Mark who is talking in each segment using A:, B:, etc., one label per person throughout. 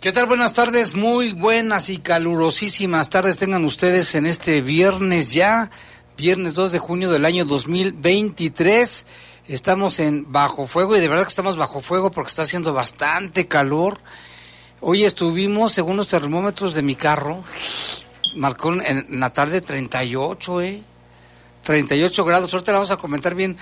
A: ¿Qué tal? Buenas tardes, muy buenas y calurosísimas tardes tengan ustedes en este viernes ya, viernes 2 de junio del año 2023. Estamos en bajo fuego y de verdad que estamos bajo fuego porque está haciendo bastante calor. Hoy estuvimos, según los termómetros de mi carro, marcó en la tarde 38, ¿eh? 38 grados. Ahorita vamos a comentar bien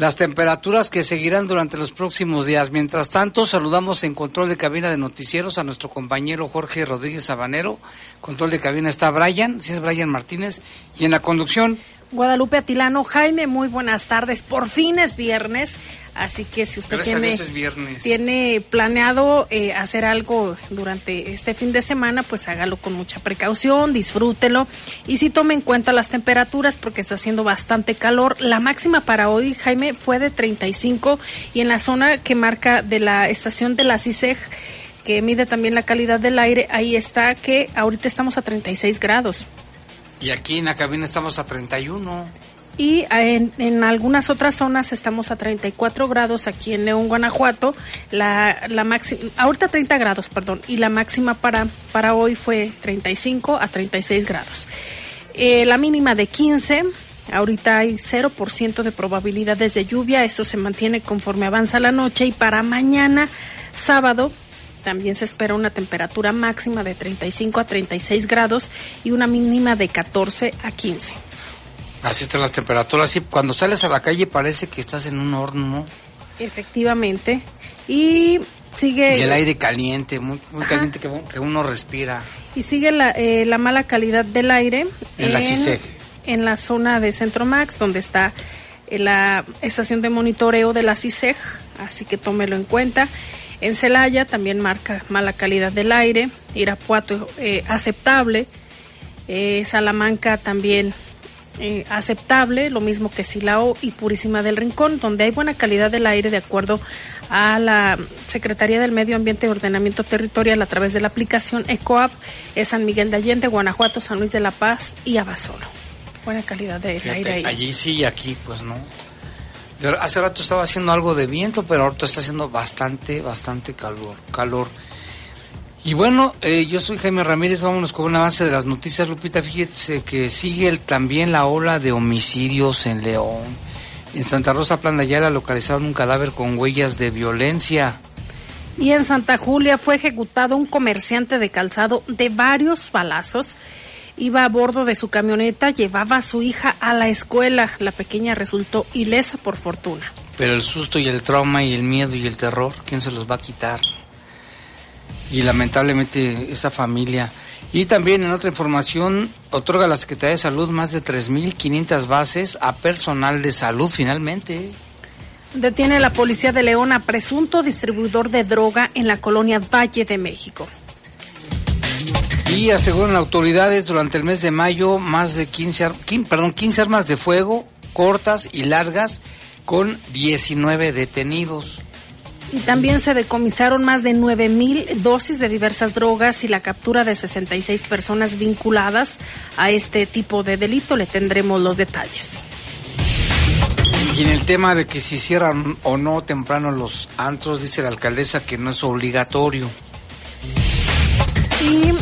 A: las temperaturas que seguirán durante los próximos días. Mientras tanto, saludamos en control de cabina de noticieros a nuestro compañero Jorge Rodríguez Sabanero. Control de cabina está Brian, si es Brian Martínez. Y en la conducción.
B: Guadalupe Atilano, Jaime, muy buenas tardes. Por fin es viernes. Así que si usted tiene, tiene planeado eh, hacer algo durante este fin de semana, pues hágalo con mucha precaución, disfrútelo y si tome en cuenta las temperaturas porque está haciendo bastante calor. La máxima para hoy, Jaime, fue de 35 y en la zona que marca de la estación de la CISEG que mide también la calidad del aire, ahí está que ahorita estamos a 36 grados.
A: Y aquí en la cabina estamos a 31
B: y en, en, algunas otras zonas estamos a 34 grados aquí en León, Guanajuato. La, la máxima, ahorita 30 grados, perdón, y la máxima para, para hoy fue 35 a 36 grados. Eh, la mínima de 15, ahorita hay 0% de probabilidades de lluvia, esto se mantiene conforme avanza la noche y para mañana, sábado, también se espera una temperatura máxima de 35 a 36 grados y una mínima de 14 a 15.
A: Así están las temperaturas. Y cuando sales a la calle parece que estás en un horno,
B: Efectivamente. Y sigue.
A: Y el aire caliente, muy, muy caliente que, uno respira.
B: Y sigue la, eh, la mala calidad del aire.
A: En, la CISEG.
B: En la zona de Centro Max, donde está eh, la estación de monitoreo de la CISEG. Así que tómelo en cuenta. En Celaya también marca mala calidad del aire. Irapuato eh, aceptable. Salamanca también eh, aceptable, lo mismo que Silao y Purísima del Rincón, donde hay buena calidad del aire de acuerdo a la Secretaría del Medio Ambiente y Ordenamiento Territorial a través de la aplicación EcoApp, es San Miguel de Allende, Guanajuato, San Luis de la Paz y Abasolo. Buena calidad de aire ahí.
A: Allí sí y aquí pues no. Hace rato estaba haciendo algo de viento, pero ahorita está haciendo bastante, bastante calor. calor. Y bueno, eh, yo soy Jaime Ramírez, vámonos con un avance de las noticias. Lupita, fíjese que sigue también la ola de homicidios en León. En Santa Rosa Plan de Ayala localizaron un cadáver con huellas de violencia.
B: Y en Santa Julia fue ejecutado un comerciante de calzado de varios balazos. Iba a bordo de su camioneta, llevaba a su hija a la escuela. La pequeña resultó ilesa por fortuna.
A: Pero el susto y el trauma y el miedo y el terror, ¿quién se los va a quitar? Y lamentablemente esa familia. Y también en otra información, otorga la Secretaría de Salud más de 3.500 bases a personal de salud finalmente.
B: Detiene la policía de León a presunto distribuidor de droga en la colonia Valle de México.
A: Y aseguran autoridades durante el mes de mayo más de 15, perdón, 15 armas de fuego cortas y largas con 19 detenidos.
B: Y también se decomisaron más de 9 mil dosis de diversas drogas y la captura de 66 personas vinculadas a este tipo de delito. Le tendremos los detalles.
A: Y en el tema de que si cierran o no temprano los antros, dice la alcaldesa que no es obligatorio.
B: Y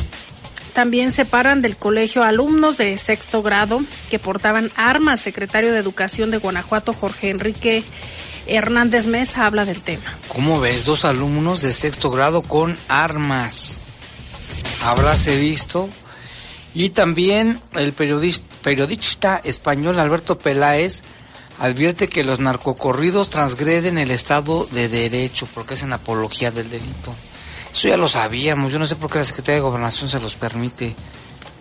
B: también separan del colegio alumnos de sexto grado que portaban armas. Secretario de Educación de Guanajuato, Jorge Enrique Hernández Mesa habla del tema.
A: ¿Cómo ves? Dos alumnos de sexto grado con armas. Habráse visto. Y también el periodista, periodista español Alberto Peláez advierte que los narcocorridos transgreden el Estado de Derecho porque es en apología del delito. Eso ya lo sabíamos. Yo no sé por qué la Secretaría de Gobernación se los permite.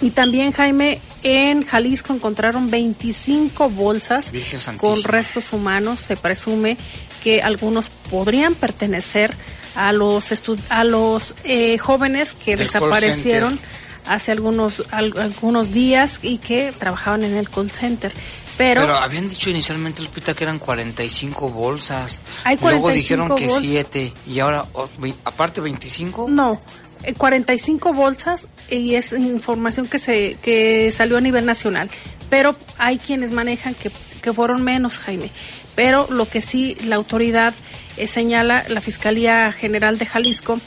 B: Y también, Jaime, en Jalisco encontraron 25 bolsas con restos humanos. Se presume que algunos podrían pertenecer a los a los eh, jóvenes que desaparecieron hace algunos algunos días y que trabajaban en el call center. Pero,
A: Pero habían dicho inicialmente, Lupita, que eran 45 bolsas. Hay 45 Luego dijeron que 7. ¿Y ahora, aparte 25?
B: No, 45 eh, bolsas y es información que se que salió a nivel nacional, pero hay quienes manejan que, que fueron menos, Jaime. Pero lo que sí la autoridad eh, señala, la Fiscalía General de Jalisco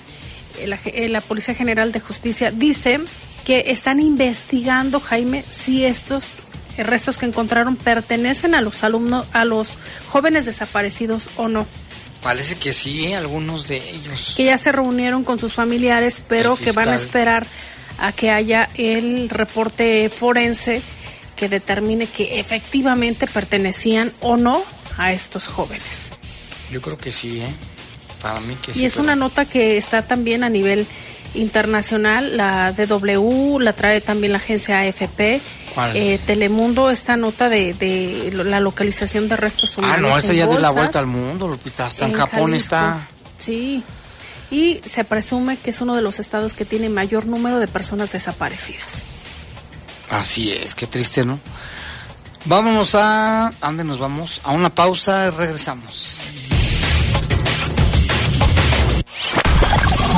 B: eh, la, Policía General de Justicia dice que están investigando, Jaime, si estos restos que encontraron pertenecen a los alumnos, a los jóvenes desaparecidos o no.
A: Parece que sí, algunos de ellos.
B: Que ya se reunieron con sus familiares, pero que van a esperar a que haya el reporte forense que determine que efectivamente pertenecían o no a estos jóvenes.
A: Yo creo que sí, ¿eh? Para mí que sí.
B: Y es una nota que está también a nivel internacional, la DW, la trae también la agencia AFP. Eh, Telemundo, esta nota de, la localización de restos
A: humanos. Ah, no, esa ya dio la vuelta al mundo, Lupita. Hasta en, Japón está.
B: Sí. Y se presume que es uno de los estados que tiene mayor número de personas desaparecidas.
A: Así es, qué triste, ¿no? Vámonos a... ¿A dónde nos vamos? A una pausa y regresamos.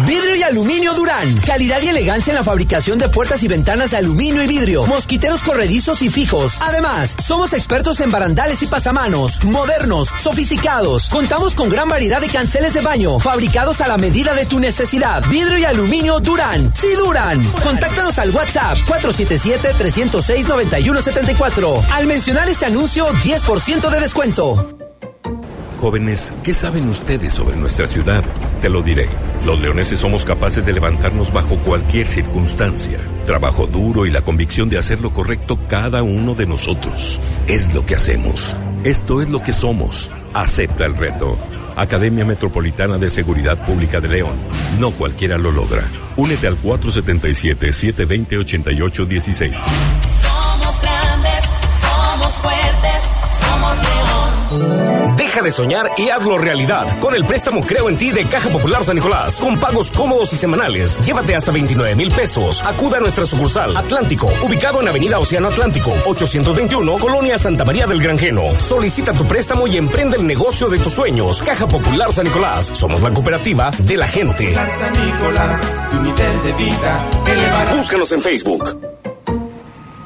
C: Vidrio y aluminio Durán. Calidad y elegancia en la fabricación de puertas y ventanas de aluminio y vidrio. Mosquiteros corredizos y fijos. Además, somos expertos en barandales y pasamanos. Modernos, sofisticados. Contamos con gran variedad de canceles de baño. Fabricados a la medida de tu necesidad. Vidrio y aluminio Durán. Sí, Durán. Contáctanos al WhatsApp 477-306-9174. Al mencionar este anuncio, 10% de descuento.
D: Jóvenes, ¿qué saben ustedes sobre nuestra ciudad? Te lo diré. Los leoneses somos capaces de levantarnos bajo cualquier circunstancia. Trabajo duro y la convicción de hacer lo correcto cada uno de nosotros. Es lo que hacemos. Esto es lo que somos. Acepta el reto. Academia Metropolitana de Seguridad Pública de León. No cualquiera lo logra. Únete al 477-720-8816.
E: Somos grandes, somos fuertes, somos León.
F: Deja de soñar y hazlo realidad con el préstamo Creo en ti de Caja Popular San Nicolás. Con pagos cómodos y semanales. Llévate hasta 29 mil pesos. Acuda a nuestra sucursal Atlántico, ubicado en Avenida Océano Atlántico, 821, Colonia Santa María del Granjeno. Solicita tu préstamo y emprende el negocio de tus sueños. Caja Popular San Nicolás. Somos la cooperativa de la gente.
G: San Nicolás, tu nivel de vida
F: Búscanos en Facebook.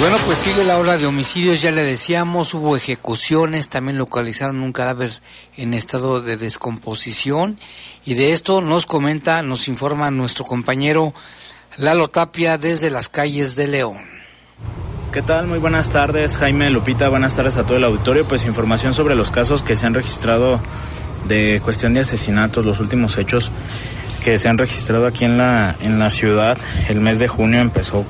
A: Bueno, pues sigue la hora de homicidios, ya le decíamos, hubo ejecuciones, también localizaron un cadáver en estado de descomposición y de esto nos comenta, nos informa nuestro compañero Lalo Tapia desde las calles de León.
H: ¿Qué tal? Muy buenas tardes, Jaime Lupita, buenas tardes a todo el auditorio. Pues información sobre los casos que se han registrado de cuestión de asesinatos, los últimos hechos que se han registrado aquí en la, en la ciudad. El mes de junio empezó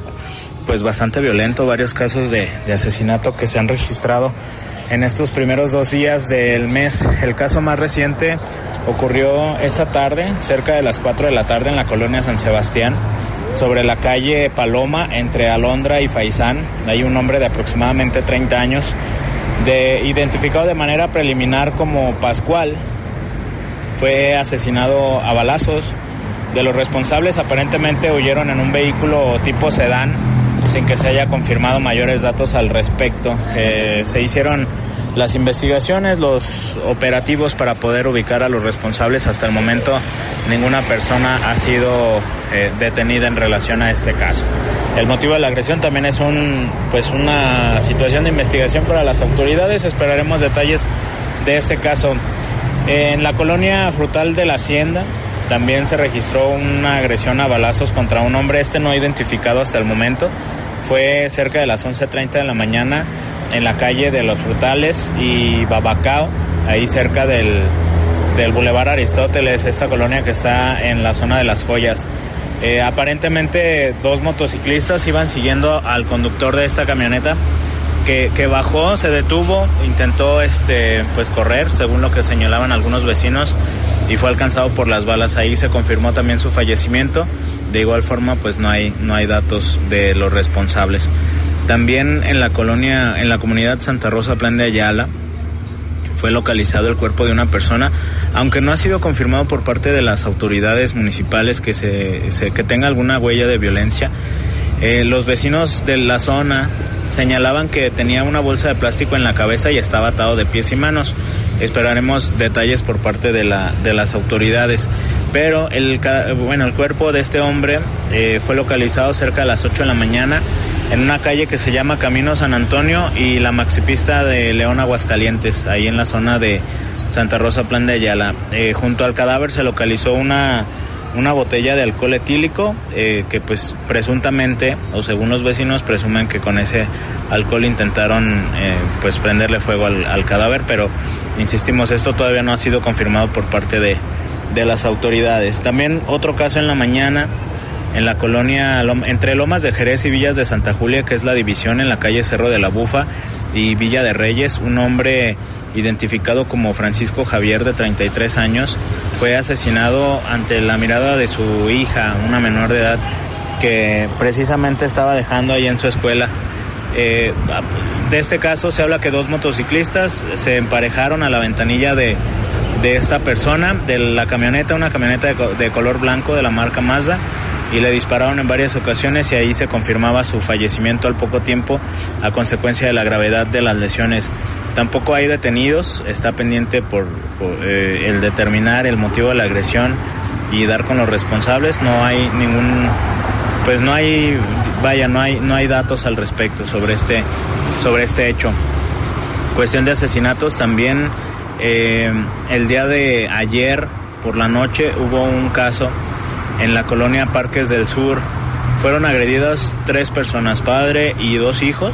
H: pues bastante violento, varios casos de, de asesinato que se han registrado en estos primeros dos días del mes. El caso más reciente ocurrió esta tarde, cerca de las 4 de la tarde en la colonia San Sebastián, sobre la calle Paloma entre Alondra y Faisán. Hay un hombre de aproximadamente 30 años, de, identificado de manera preliminar como Pascual, fue asesinado a balazos. De los responsables aparentemente huyeron en un vehículo tipo sedán sin que se haya confirmado mayores datos al respecto. Eh, se hicieron las investigaciones, los operativos para poder ubicar a los responsables. Hasta el momento ninguna persona ha sido eh, detenida en relación a este caso. El motivo de la agresión también es un, pues una situación de investigación para las autoridades. Esperaremos detalles de este caso. En la colonia frutal de la Hacienda también se registró una agresión a balazos contra un hombre, este no identificado hasta el momento. Fue cerca de las 11.30 de la mañana en la calle de los Frutales y Babacao, ahí cerca del, del Boulevard Aristóteles, esta colonia que está en la zona de las joyas. Eh, aparentemente dos motociclistas iban siguiendo al conductor de esta camioneta que, bajó, se detuvo, intentó este, pues correr, según lo que señalaban algunos vecinos, y fue alcanzado por las balas. Ahí se confirmó también su fallecimiento. De igual forma, pues no hay, no hay datos de los responsables. También en la colonia, en la comunidad Santa Rosa Plan de Ayala, fue localizado el cuerpo de una persona, aunque no ha sido confirmado por parte de las autoridades municipales que, se que tenga alguna huella de violencia. Eh, los vecinos de la zona señalaban que tenía una bolsa de plástico en la cabeza y estaba atado de pies y manos. Esperaremos detalles por parte de, la, de las autoridades. Pero el, bueno, el cuerpo de este hombre eh, fue localizado cerca de las 8 de la mañana en una calle que se llama Camino San Antonio y la maxipista de León Aguascalientes, ahí en la zona de Santa Rosa Plan de Ayala. Eh, junto al cadáver se localizó una, una botella de alcohol etílico eh, que pues presuntamente o según los vecinos presumen que con ese alcohol intentaron eh, pues prenderle fuego al, al, cadáver pero insistimos esto todavía no ha sido confirmado por parte de, de las autoridades. También otro caso en la mañana en la colonia entre Lomas de Jerez y Villas de Santa Julia, que es la división en la calle Cerro de la Bufa y Villa de Reyes, un hombre identificado como Francisco Javier de 33 años, fue asesinado ante la mirada de su hija, una menor de edad, que precisamente estaba dejando ahí en su escuela. Eh, de este caso se habla que dos motociclistas se emparejaron a la ventanilla de, de esta persona, de la camioneta, una camioneta de, de color blanco de la marca Mazda y le dispararon en varias ocasiones y ahí se confirmaba su fallecimiento al poco tiempo a consecuencia de la gravedad de las lesiones. Tampoco hay detenidos, está pendiente por, eh, el determinar el motivo de la agresión y dar con los responsables. No hay ningún, pues no hay, vaya, no hay, no hay datos al respecto sobre este, sobre este hecho. Cuestión de asesinatos también. Eh, el día de ayer por la noche hubo un caso en la colonia Parques del Sur. Fueron agredidas tres personas, padre y dos hijos,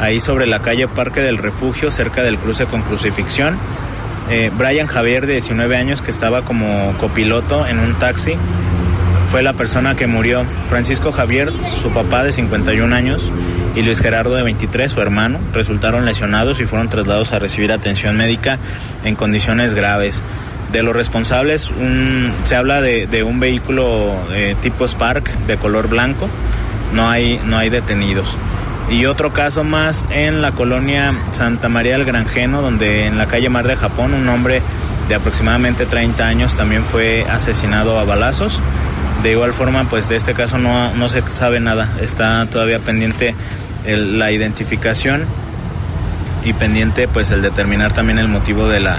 H: ahí sobre la calle Parque del Refugio, cerca del cruce con Crucifixión. Eh, Brian Javier, de 19 años, que estaba como copiloto en un taxi, fue la persona que murió. Francisco Javier, su papá de 51 años, y Luis Gerardo de 23, su hermano, resultaron lesionados y fueron trasladados a recibir atención médica en condiciones graves de los responsables se habla de, un vehículo eh, tipo Spark de color blanco. No hay no hay detenidos. Y otro caso más en la colonia Santa María del Granjeno donde en la calle Mar de Japón un hombre de aproximadamente 30 años también fue asesinado a balazos. De igual forma pues de este caso no, no se sabe nada. Está todavía pendiente la identificación y pendiente pues el determinar también el motivo de la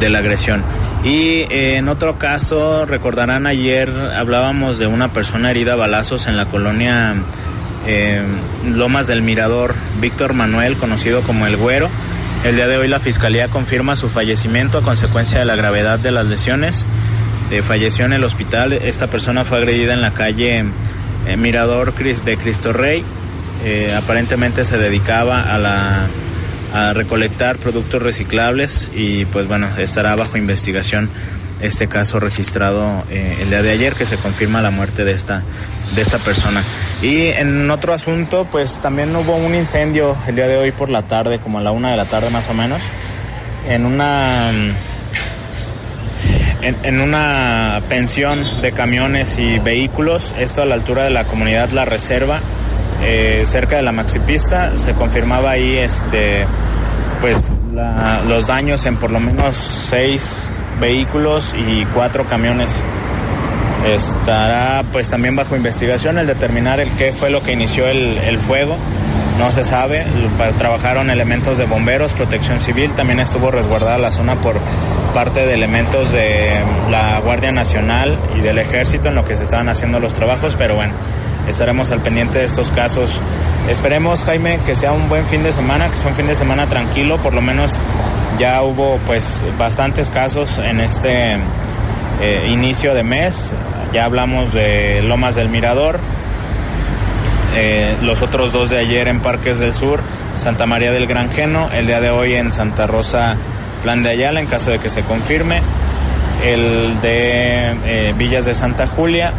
H: de la agresión y eh, en otro caso, recordarán ayer hablábamos de una persona herida a balazos en la colonia eh, Lomas del Mirador, Víctor Manuel, conocido como El Güero. El día de hoy la Fiscalía confirma su fallecimiento a consecuencia de la gravedad de las lesiones. Eh, falleció en el hospital. Esta persona fue agredida en la calle eh, Mirador de Cristo Rey. aparentemente se dedicaba a la a recolectar productos reciclables y pues bueno, estará bajo investigación este caso registrado eh, el día de ayer que se confirma la muerte de esta de esta persona. Y en otro asunto, pues también hubo un incendio el día de hoy por la tarde, como a la una de la tarde más o menos, en una en, en una pensión de camiones y vehículos, esto a la altura de la comunidad La Reserva, eh, cerca de la maxipista se confirmaba ahí este pues la, los daños en por lo menos seis vehículos y cuatro camiones. Estará pues también bajo investigación el determinar el qué fue lo que inició el, el fuego. No se sabe. Trabajaron elementos de bomberos protección civil. También estuvo resguardada la zona por parte de elementos de la guardia nacional y del ejército en lo que se estaban haciendo los trabajos pero bueno estaremos al pendiente de estos casos. Esperemos, Jaime, que sea un buen fin de semana, que sea un fin de semana tranquilo, por lo menos ya hubo pues bastantes casos en este eh, inicio de mes. Ya hablamos de Lomas del Mirador, eh, los otros dos de ayer en Parques del Sur, Santa María del Granjeno, el día de hoy en Santa Rosa, Plan de Ayala, en caso de que se confirme, el de eh, Villas de Santa Julia,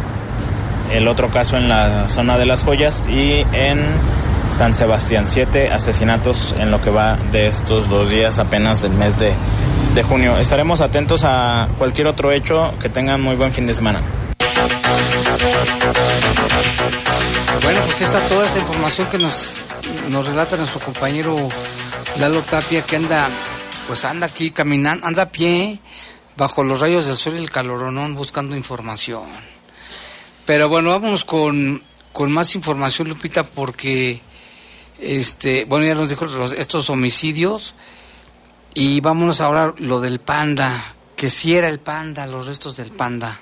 H: el otro caso en la zona de las joyas y en San Sebastián. Siete asesinatos en lo que va de estos dos días apenas del mes de, de junio. Estaremos atentos a cualquier otro hecho. Que tengan muy buen fin de semana.
A: Bueno, pues está toda esta información que nos, nos relata nuestro compañero Lalo Tapia, que anda, pues anda aquí caminando, anda a pie, bajo los rayos del sol y el caloronón, buscando información. Pero bueno, vámonos con, con más información, Lupita, porque, este, bueno, ya nos dijo estos homicidios, y vámonos ahora lo del panda, que si era el panda, los restos del panda.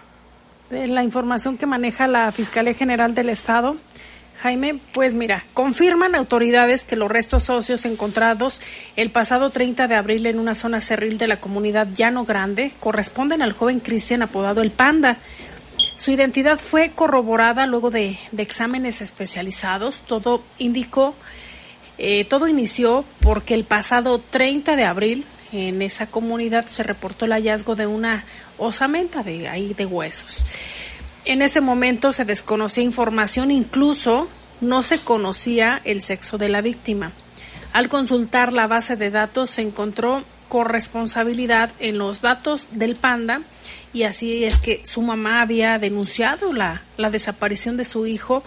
B: De la información que maneja la Fiscalía General del Estado, Jaime, pues mira, confirman autoridades que los restos óseos encontrados el pasado 30 de abril en una zona cerril de la comunidad Llano Grande corresponden al joven Cristian apodado El Panda. Su identidad fue corroborada luego de, exámenes especializados. Todo indicó, eh, todo inició porque el pasado 30 de abril en esa comunidad se reportó el hallazgo de una osamenta de ahí de huesos. En ese momento se desconocía información, incluso no se conocía el sexo de la víctima. Al consultar la base de datos se encontró corresponsabilidad en los datos del panda y así es que su mamá había denunciado la, la desaparición de su hijo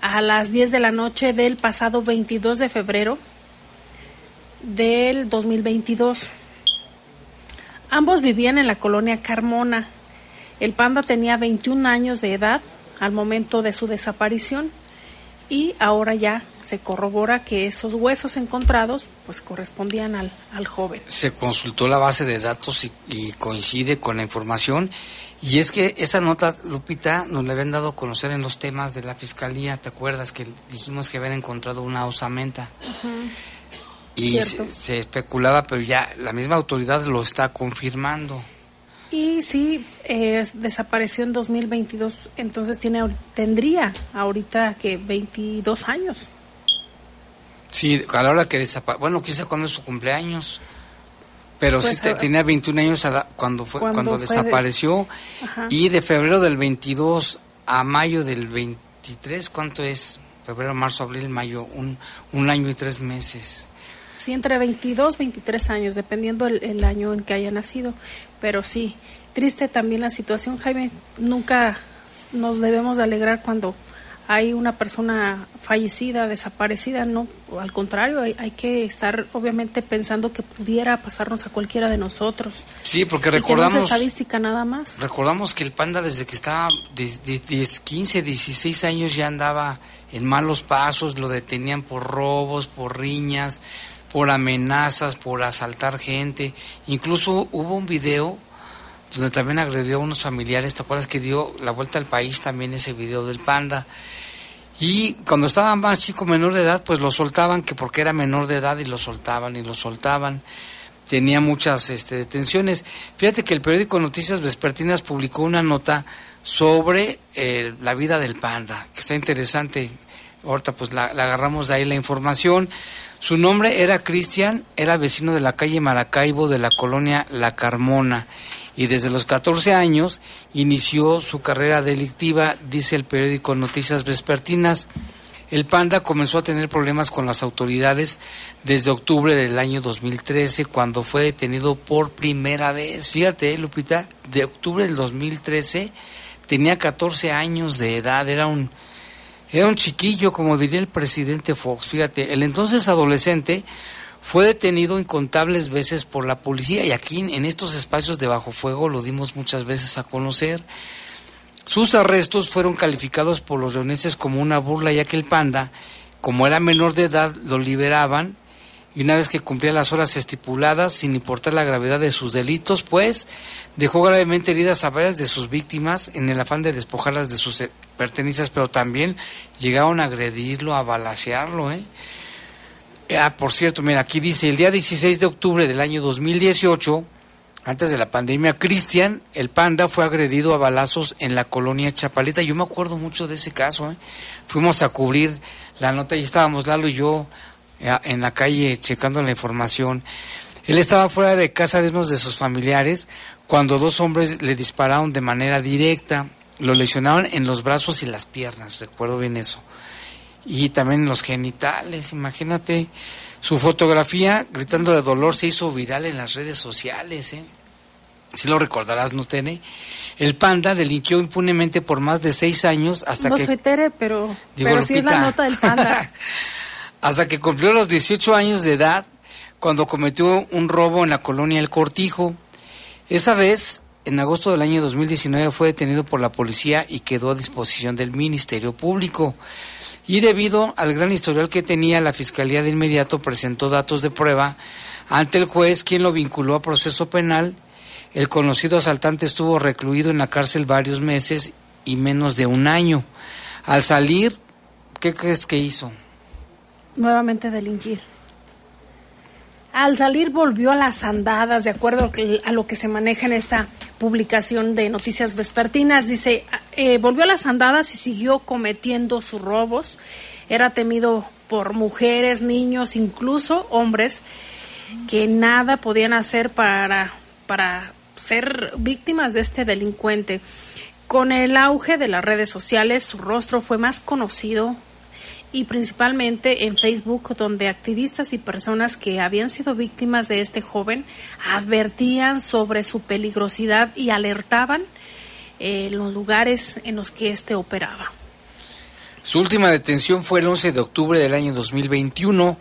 B: a las 10 de la noche del pasado 22 de febrero del 2022. Ambos vivían en la colonia Carmona. El panda tenía 21 años de edad al momento de su desaparición y ahora ya se corrobora que esos huesos encontrados pues correspondían al, al joven.
A: se consultó la base de datos y, y coincide con la información. Y es que esa nota, Lupita, nos la habían dado a conocer en los temas de la fiscalía. ¿Te acuerdas que dijimos que habían encontrado una osamenta? Y se especulaba, pero ya la misma autoridad lo está confirmando.
B: Y sí, eh, desapareció en 2022, entonces tiene tendría ahorita que 22 años.
A: Sí, a la hora que desapareció. Bueno, quizá cuando es su cumpleaños. Pero
B: Pues,
A: sí te-
B: a-
A: tenía 21 años a la- cuando fue
B: Cuando
A: cuando,
B: fue de-
A: desapareció. Y de febrero del 22 a mayo del 23, ¿cuánto es? Febrero, marzo, abril, mayo, un, un año y tres meses.
B: Sí, entre 22, 23 años, dependiendo el, el año en que haya nacido. Pero sí, triste también la situación, Jaime. Nunca nos debemos de alegrar cuando hay una persona fallecida, desaparecida, no, al contrario, hay, hay que estar obviamente pensando que pudiera pasarnos a cualquiera de nosotros.
A: Sí, porque
B: que no es
A: recordamos,
B: estadística nada más.
A: recordamos que el panda desde que estaba de, de 10, 15, 16 años ya andaba en malos pasos, lo detenían por robos, por riñas, por amenazas, por asaltar gente. Incluso hubo un video donde también agredió a unos familiares, ¿te acuerdas que dio la vuelta al país también ese video del panda? Y cuando estaba más chico, menor de edad, pues lo soltaban, que porque era menor de edad y lo soltaban y lo soltaban. Tenía muchas este, detenciones. Fíjate que el periódico Noticias Vespertinas publicó una nota sobre eh, la vida del panda, que está interesante. Ahorita pues la, la agarramos de ahí la información. Su nombre era Cristian, era vecino de la calle Maracaibo de la colonia La Carmona y desde los 14 años inició su carrera delictiva, dice el periódico Noticias Vespertinas. El panda comenzó a tener problemas con las autoridades desde octubre del año 2013, cuando fue detenido por primera vez. Fíjate, Lupita, de octubre del 2013 tenía 14 años de edad, era un, era un chiquillo, como diría el presidente Fox. Fíjate, el entonces adolescente fue detenido incontables veces por la policía y aquí en estos espacios de bajo fuego lo dimos muchas veces a conocer. Sus arrestos fueron calificados por los leoneses como una burla ya que el panda, como era menor de edad, lo liberaban y una vez que cumplía las horas estipuladas, sin importar la gravedad de sus delitos, pues dejó gravemente heridas a varias de sus víctimas en el afán de despojarlas de sus eh, pertenencias, pero también llegaron a agredirlo, a balasearlo, ¿eh? Ah, por cierto, mira, aquí dice, el día 16 de octubre del año 2018, antes de la pandemia, Cristian, el panda, fue agredido a balazos en la colonia Chapaleta. Yo me acuerdo mucho de ese caso. ¿eh? Fuimos a cubrir la nota y estábamos Lalo y yo eh, en la calle checando la información. Él estaba fuera de casa de unos de sus familiares cuando dos hombres le dispararon de manera directa. Lo lesionaron en los brazos y las piernas, recuerdo bien eso y también en los genitales, imagínate. Su fotografía gritando de dolor se hizo viral en las redes sociales, ¿eh? Si lo recordarás, ¿no? El panda delinquió impunemente por más de seis años hasta
B: no
A: que...
B: No soy Tere, pero, pero sí es la nota del panda.
A: hasta que cumplió los 18 años de edad cuando cometió un robo en la colonia El Cortijo. Esa vez, en agosto del año 2019, fue detenido por la policía y quedó a disposición del Ministerio Público y debido al gran historial que tenía, la Fiscalía de inmediato presentó datos de prueba ante el juez, quien lo vinculó a proceso penal. El conocido asaltante estuvo recluido en la cárcel varios meses y menos de un año. Al salir, ¿qué crees que hizo?
B: Nuevamente delinquir. Al salir volvió a las andadas, de acuerdo a lo que se maneja en esta publicación de Noticias Vespertinas. Dice, eh, volvió a las andadas y siguió cometiendo sus robos. Era temido por mujeres, niños, incluso hombres, que nada podían hacer para, para ser víctimas de este delincuente. Con el auge de las redes sociales, su rostro fue más conocido y principalmente en Facebook, donde activistas y personas que habían sido víctimas de este joven advertían sobre su peligrosidad y alertaban eh, los lugares en los que éste operaba.
A: Su última detención fue el 11 de octubre del año 2021,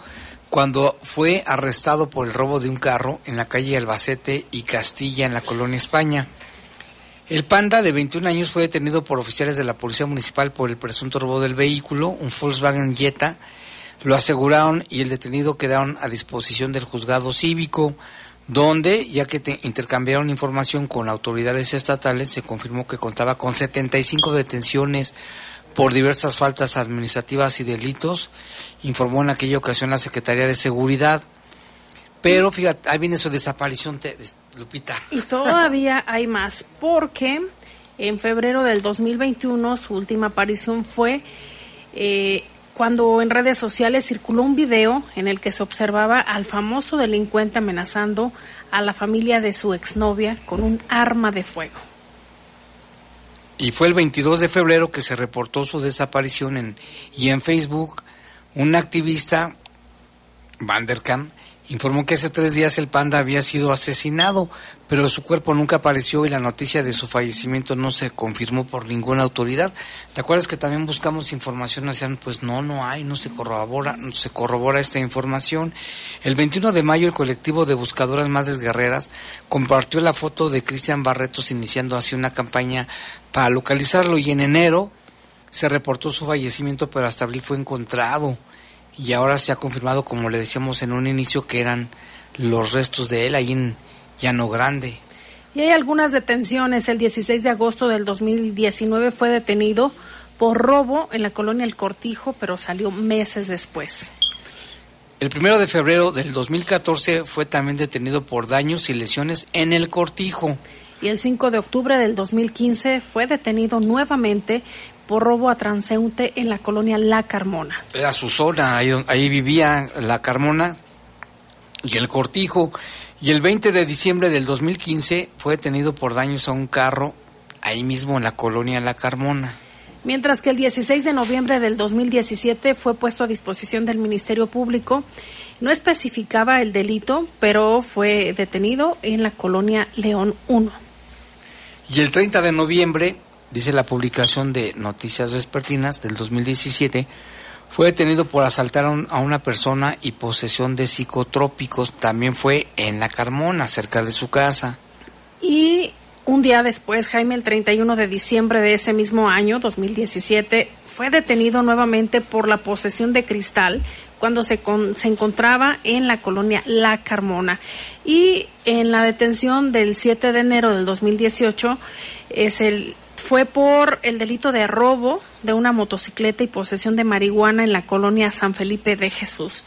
A: cuando fue arrestado por el robo de un carro en la calle Albacete y Castilla, en la colonia España. El panda de 21 años fue detenido por oficiales de la Policía Municipal por el presunto robo del vehículo, un Volkswagen Jetta. Lo aseguraron y el detenido quedaron a disposición del juzgado cívico, donde, ya que intercambiaron información con autoridades estatales, se confirmó que contaba con 75 detenciones por diversas faltas administrativas y delitos, informó en aquella ocasión la Secretaría de Seguridad. Pero fíjate, ahí viene su desaparición, Lupita.
B: Y todavía hay más, porque en febrero del 2021 su última aparición fue eh, cuando en redes sociales circuló un video en el que se observaba al famoso delincuente amenazando a la familia de su exnovia con un arma de fuego.
A: Y fue el 22 de febrero que se reportó su desaparición en, y en Facebook un activista, Vanderkam, informó que hace tres días el panda había sido asesinado, pero su cuerpo nunca apareció y la noticia de su fallecimiento no se confirmó por ninguna autoridad. ¿Te acuerdas que también buscamos información? Hacían, pues no, no hay, no se corrobora, no se corrobora esta información. El 21 de mayo el colectivo de buscadoras Madres Guerreras compartió la foto de Cristian Barretos iniciando así una campaña para localizarlo y en enero se reportó su fallecimiento, pero hasta abril fue encontrado y ahora se ha confirmado, como le decíamos en un inicio, que eran los restos de él ahí en Llano Grande.
B: Y hay algunas detenciones. El 16 de agosto del 2019 fue detenido por robo en la colonia El Cortijo, pero salió meses después.
A: El primero de febrero del 2014 fue también detenido por daños y lesiones en El Cortijo.
B: Y el 5 de octubre del 2015 fue detenido nuevamente por robo a transeúnte en la colonia La Carmona.
A: Era su zona, ahí, ahí vivía La Carmona y el Cortijo. Y el 20 de diciembre del 2015 fue detenido por daños a un carro ahí mismo en la colonia La Carmona.
B: Mientras que el 16 de noviembre del 2017 fue puesto a disposición del Ministerio Público. No especificaba el delito, pero fue detenido en la colonia León 1.
A: Y el 30 de noviembre dice la publicación de Noticias Vespertinas del 2017, fue detenido por asaltar a una persona y posesión de psicotrópicos. También fue en La Carmona, cerca de su casa.
B: Y un día después, Jaime, el 31 de diciembre de ese mismo año, 2017, fue detenido nuevamente por la posesión de cristal cuando se, se encontraba en la colonia La Carmona. Y en la detención del 7 de enero del 2018 es el fue por el delito de robo de una motocicleta y posesión de marihuana en la colonia San Felipe de Jesús.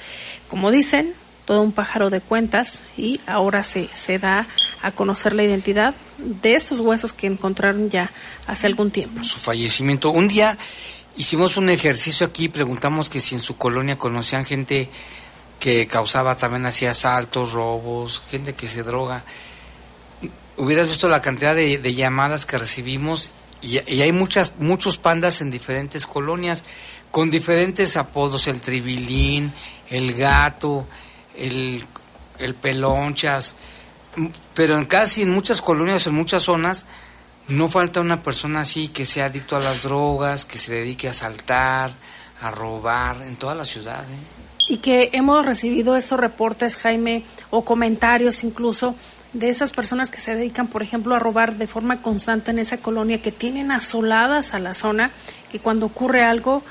B: Como dicen, todo un pájaro de cuentas y ahora se, se da a conocer la identidad de estos huesos que encontraron ya hace algún tiempo.
A: Su fallecimiento. Un día hicimos un ejercicio aquí, preguntamos que si en su colonia conocían gente que causaba también hacía asaltos, robos, gente que se droga. Hubieras visto la cantidad de llamadas que recibimos y, y, hay muchas muchos pandas en diferentes colonias con diferentes apodos, el tribilín, el gato, el, el pelonchas, pero en casi en muchas colonias, en muchas zonas, no falta una persona así que sea adicto a las drogas, que se dedique a asaltar, a robar, en toda la ciudad. ¿eh?
B: Y que hemos recibido estos reportes, Jaime, o comentarios incluso de esas personas que se dedican, por ejemplo, a robar de forma constante en esa colonia, que tienen asoladas a la zona, que cuando ocurre algo,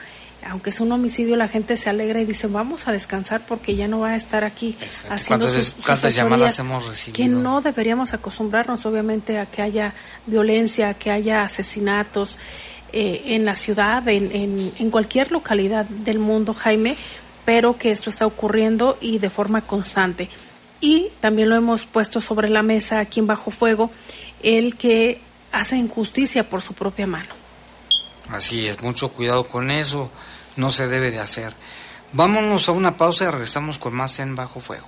B: aunque es un homicidio, la gente se alegra y dice, vamos a descansar porque ya no va a estar aquí
A: Exacto.
B: haciendo
A: ¿Cuántas,
B: sus,
A: cuántas llamadas hemos recibido?
B: Que no deberíamos acostumbrarnos, obviamente, a que haya violencia, a que haya asesinatos eh, en la ciudad, en, en, en cualquier localidad del mundo, Jaime, pero que esto está ocurriendo y de forma constante. Y también lo hemos puesto sobre la mesa aquí en Bajo Fuego, el que hace injusticia por su propia mano.
A: Así es, mucho cuidado con eso, no se debe de hacer. Vámonos a una pausa y regresamos con más en Bajo Fuego.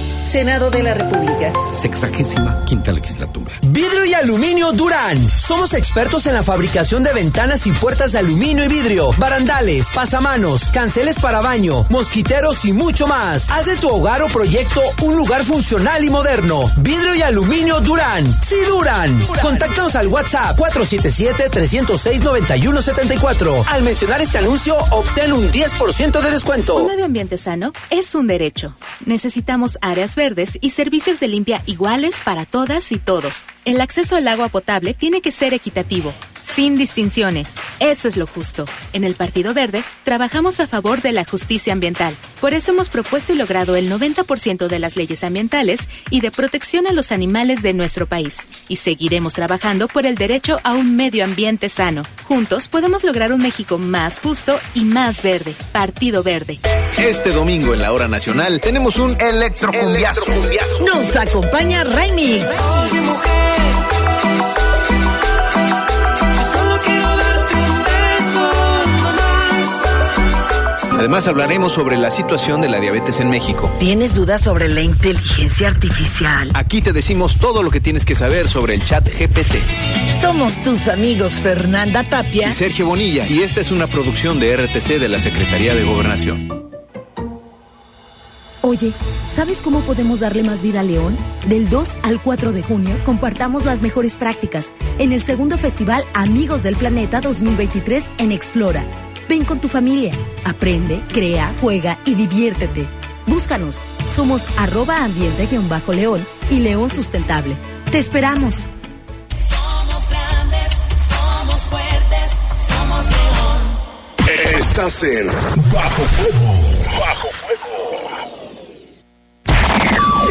I: Senado de la República.
J: Sexagésima quinta legislatura.
C: Vidrio y aluminio Durán. Somos expertos en la fabricación de ventanas y puertas de aluminio y vidrio, barandales, pasamanos, canceles para baño, mosquiteros y mucho más. Haz de tu hogar o proyecto un lugar funcional y moderno. Vidrio y aluminio Durán. Sí, Durán. Durán. Contáctanos al WhatsApp 477-306-9174. Al mencionar este anuncio, obtén un 10% de descuento.
K: Un medio ambiente sano es un derecho. Necesitamos áreas verdes y servicios de limpia iguales para todas y todos. El acceso al agua potable tiene que ser equitativo, sin distinciones. Eso es lo justo. En el Partido Verde trabajamos a favor de la justicia ambiental. Por eso hemos propuesto y logrado el 90% de las leyes ambientales y de protección a los animales de nuestro país. Y seguiremos trabajando por el derecho a un medio ambiente sano. Juntos podemos lograr un México más justo y más verde. Partido Verde.
L: Este domingo en la hora nacional tenemos un electrocumbiazo.
M: Nos acompaña Raimix.
E: Oye, mujer.
L: Además hablaremos sobre la situación de la diabetes en México.
M: ¿Tienes dudas sobre la inteligencia artificial?
L: Aquí te decimos todo lo que tienes que saber sobre el chat GPT.
M: Somos tus amigos Fernanda Tapia
L: y Sergio Bonilla y esta es una producción de RTC de la Secretaría de Gobernación.
N: Oye, ¿sabes cómo podemos darle más vida a León? Del 2 al 4 de junio compartamos las mejores prácticas en el segundo Festival Amigos del Planeta 2023 en Explora. Ven con tu familia, aprende, crea, juega y diviértete. Búscanos, somos arroba ambiente-león y León Sustentable. Te esperamos.
E: Somos grandes, somos fuertes, somos León.
O: Estás en Bajo Fuego. Bajo Fuego.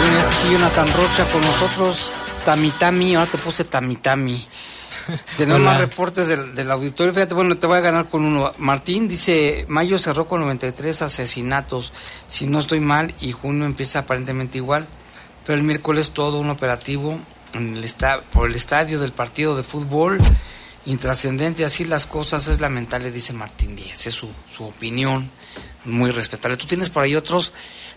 A: Bien, este Jonathan Rocha con nosotros, Tamitami, ahora te puse Tamitami. Tenemos más reportes del, del, auditorio. Fíjate, bueno, te voy a ganar con uno. Martín dice, mayo cerró con 93 asesinatos, si no estoy mal, y junio empieza aparentemente igual. Pero el miércoles todo un operativo en el por el estadio del partido de fútbol Intrascendente, así las cosas, es lamentable, dice Martín Díaz. Es su, su opinión, muy respetable. ¿Tú tienes por ahí otros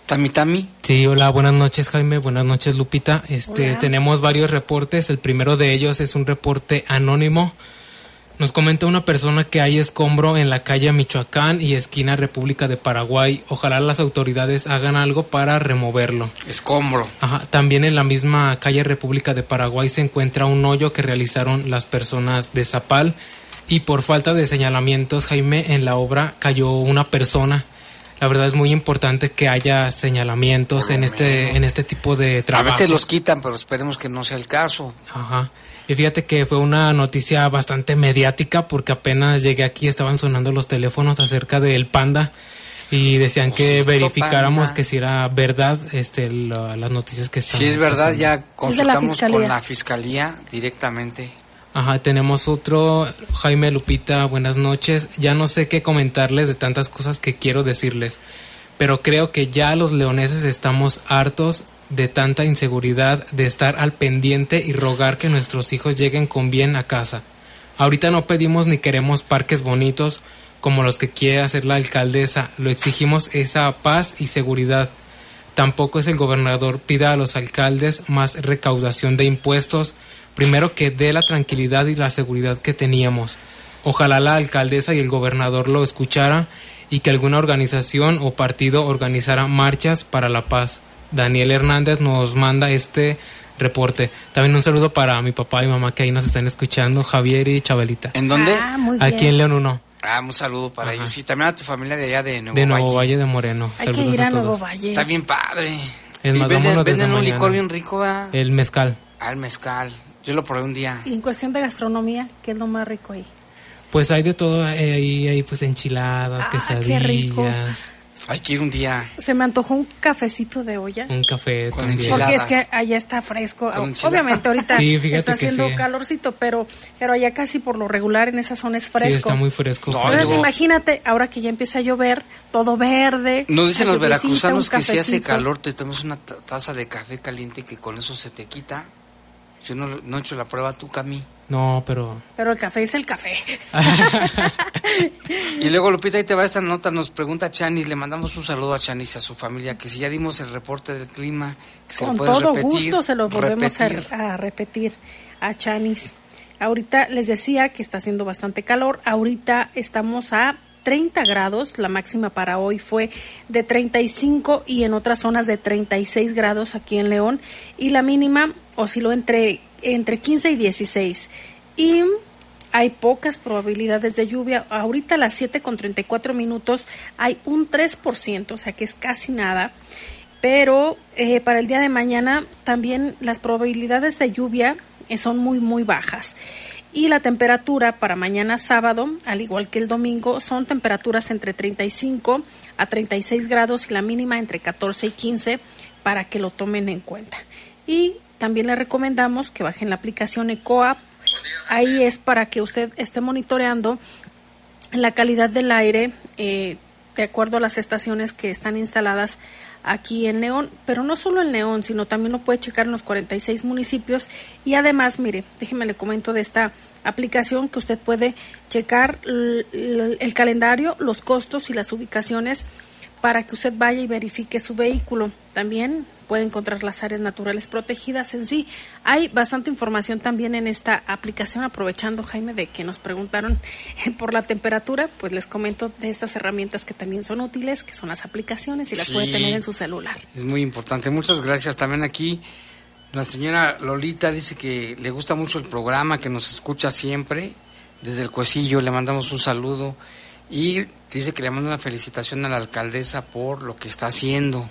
A: Tamitami?
P: Sí, hola, buenas noches Jaime, buenas noches Lupita. Este,
A: Hola.
P: tenemos varios reportes. El primero de ellos es un reporte anónimo. Nos comenta una persona que hay escombro en la calle Michoacán y esquina República de Paraguay. Ojalá las autoridades hagan algo para removerlo.
A: Escombro.
P: Ajá, también en la misma calle República de Paraguay se encuentra un hoyo que realizaron las personas de Zapal y por falta de señalamientos, Jaime, en la obra cayó una persona. La verdad es muy importante que haya señalamientos en este en este tipo de
A: A
P: trabajos.
A: veces los quitan, pero esperemos que no sea el caso.
P: Ajá. Y fíjate que fue una noticia bastante mediática porque apenas llegué aquí estaban sonando los teléfonos acerca del panda y decían que
A: Osito
P: verificáramos
A: panda.
P: que si era verdad este la- las noticias que están
A: Si es verdad,
P: pasando.
A: ya consultamos con la fiscalía directamente.
P: Ajá, tenemos otro, Jaime Lupita, buenas noches. Ya no sé qué comentarles de tantas cosas que quiero decirles, pero creo que ya los leoneses estamos hartos de tanta inseguridad, de estar al pendiente y rogar que nuestros hijos lleguen con bien a casa. Ahorita no pedimos ni queremos parques bonitos como los que quiere hacer la alcaldesa, lo exigimos esa paz y seguridad. Tampoco es el gobernador pida a los alcaldes más recaudación de impuestos, primero que dé la tranquilidad y la seguridad que teníamos. Ojalá la alcaldesa y el gobernador lo escucharan y que alguna organización o partido organizara marchas para la paz. Daniel Hernández nos manda este reporte. También un saludo para mi papá y mamá que ahí nos están escuchando, Javier y Chabelita.
A: ¿En dónde?
B: Ah, muy
P: Aquí en León 1,
A: Ah, un saludo para ellos. Y también a tu familia de allá de Nuevo
P: de Nuevo
A: Valle.
P: Valle de Moreno.
B: Hay que
P: Saludos
B: ir a
P: todos.
B: Nuevo Valle.
A: Está bien padre.
P: Es
A: y
P: más,
A: venden, venden un licor bien rico, ¿verdad?
P: El mezcal.
A: Ah, el mezcal. Yo lo probé un día.
B: Y en cuestión de gastronomía, ¿qué es lo más rico ahí?
P: Pues hay de todo, eh, ahí hay pues enchiladas,
B: Ah, qué rico.
A: Hay que ir un día.
B: Se me antojó un cafecito de olla.
P: un café
A: Con
P: también.
B: Porque es que allá está fresco. Obviamente ahorita
P: Sí, fíjate
B: está haciendo
P: sí.
B: calorcito, pero pero allá casi por lo regular en esa zona es fresco.
P: Sí, está muy fresco.
B: Entonces imagínate, ahora que ya empieza a llover, todo verde.
A: No dicen los veracruzanos que si hace calor te tomes una ta- taza de café caliente que con eso se te quita. Yo no, no he hecho la prueba, tú, Cami.
P: No, pero
B: Pero el café es el café.
A: Y luego, Lupita, ahí te va esta nota, nos pregunta Chanis, le mandamos un saludo a Chanis y a su familia, que si ya dimos el reporte del clima, que se
B: Con
A: lo puedes
B: todo
A: repetir.
B: gusto se lo volvemos a,
A: repetir.
B: a repetir a Chanis. Ahorita les decía que está haciendo bastante calor. Ahorita estamos a 30 grados. La máxima para hoy fue de 35 y en otras zonas de 36 grados aquí en León. Y la mínima osciló entre, entre 15 y 16. Y hay pocas probabilidades de lluvia. Ahorita a las 7 con 34 minutos hay un 3%, o sea que es casi nada. Pero eh, para el día de mañana también las probabilidades de lluvia eh, son muy, muy bajas. Y la temperatura para mañana sábado, al igual que el domingo, son temperaturas entre 35 a 36 grados y la mínima entre 14 y 15 para que lo tomen en cuenta. Y también le recomendamos que bajen la aplicación EcoApp. Ahí es para que usted esté monitoreando la calidad del aire eh, de acuerdo a las estaciones que están instaladas aquí en León, pero no solo en León, sino también lo puede checar en los 46 municipios y además, mire, déjeme le comento de esta aplicación que usted puede checar el calendario, los costos y las ubicaciones para que usted vaya y verifique su vehículo. También puede encontrar las áreas naturales protegidas en sí. Hay bastante información también en esta aplicación, aprovechando Jaime de que nos preguntaron por la temperatura, pues les comento de estas herramientas que también son útiles, que son las aplicaciones y las
A: Sí.
B: puede tener en su celular.
A: Es muy importante. Muchas gracias. También aquí la señora Lolita dice que le gusta mucho el programa, que nos escucha siempre. Desde el Cuecillo le mandamos un saludo. Y dice que le manda una felicitación a la alcaldesa por lo que está haciendo.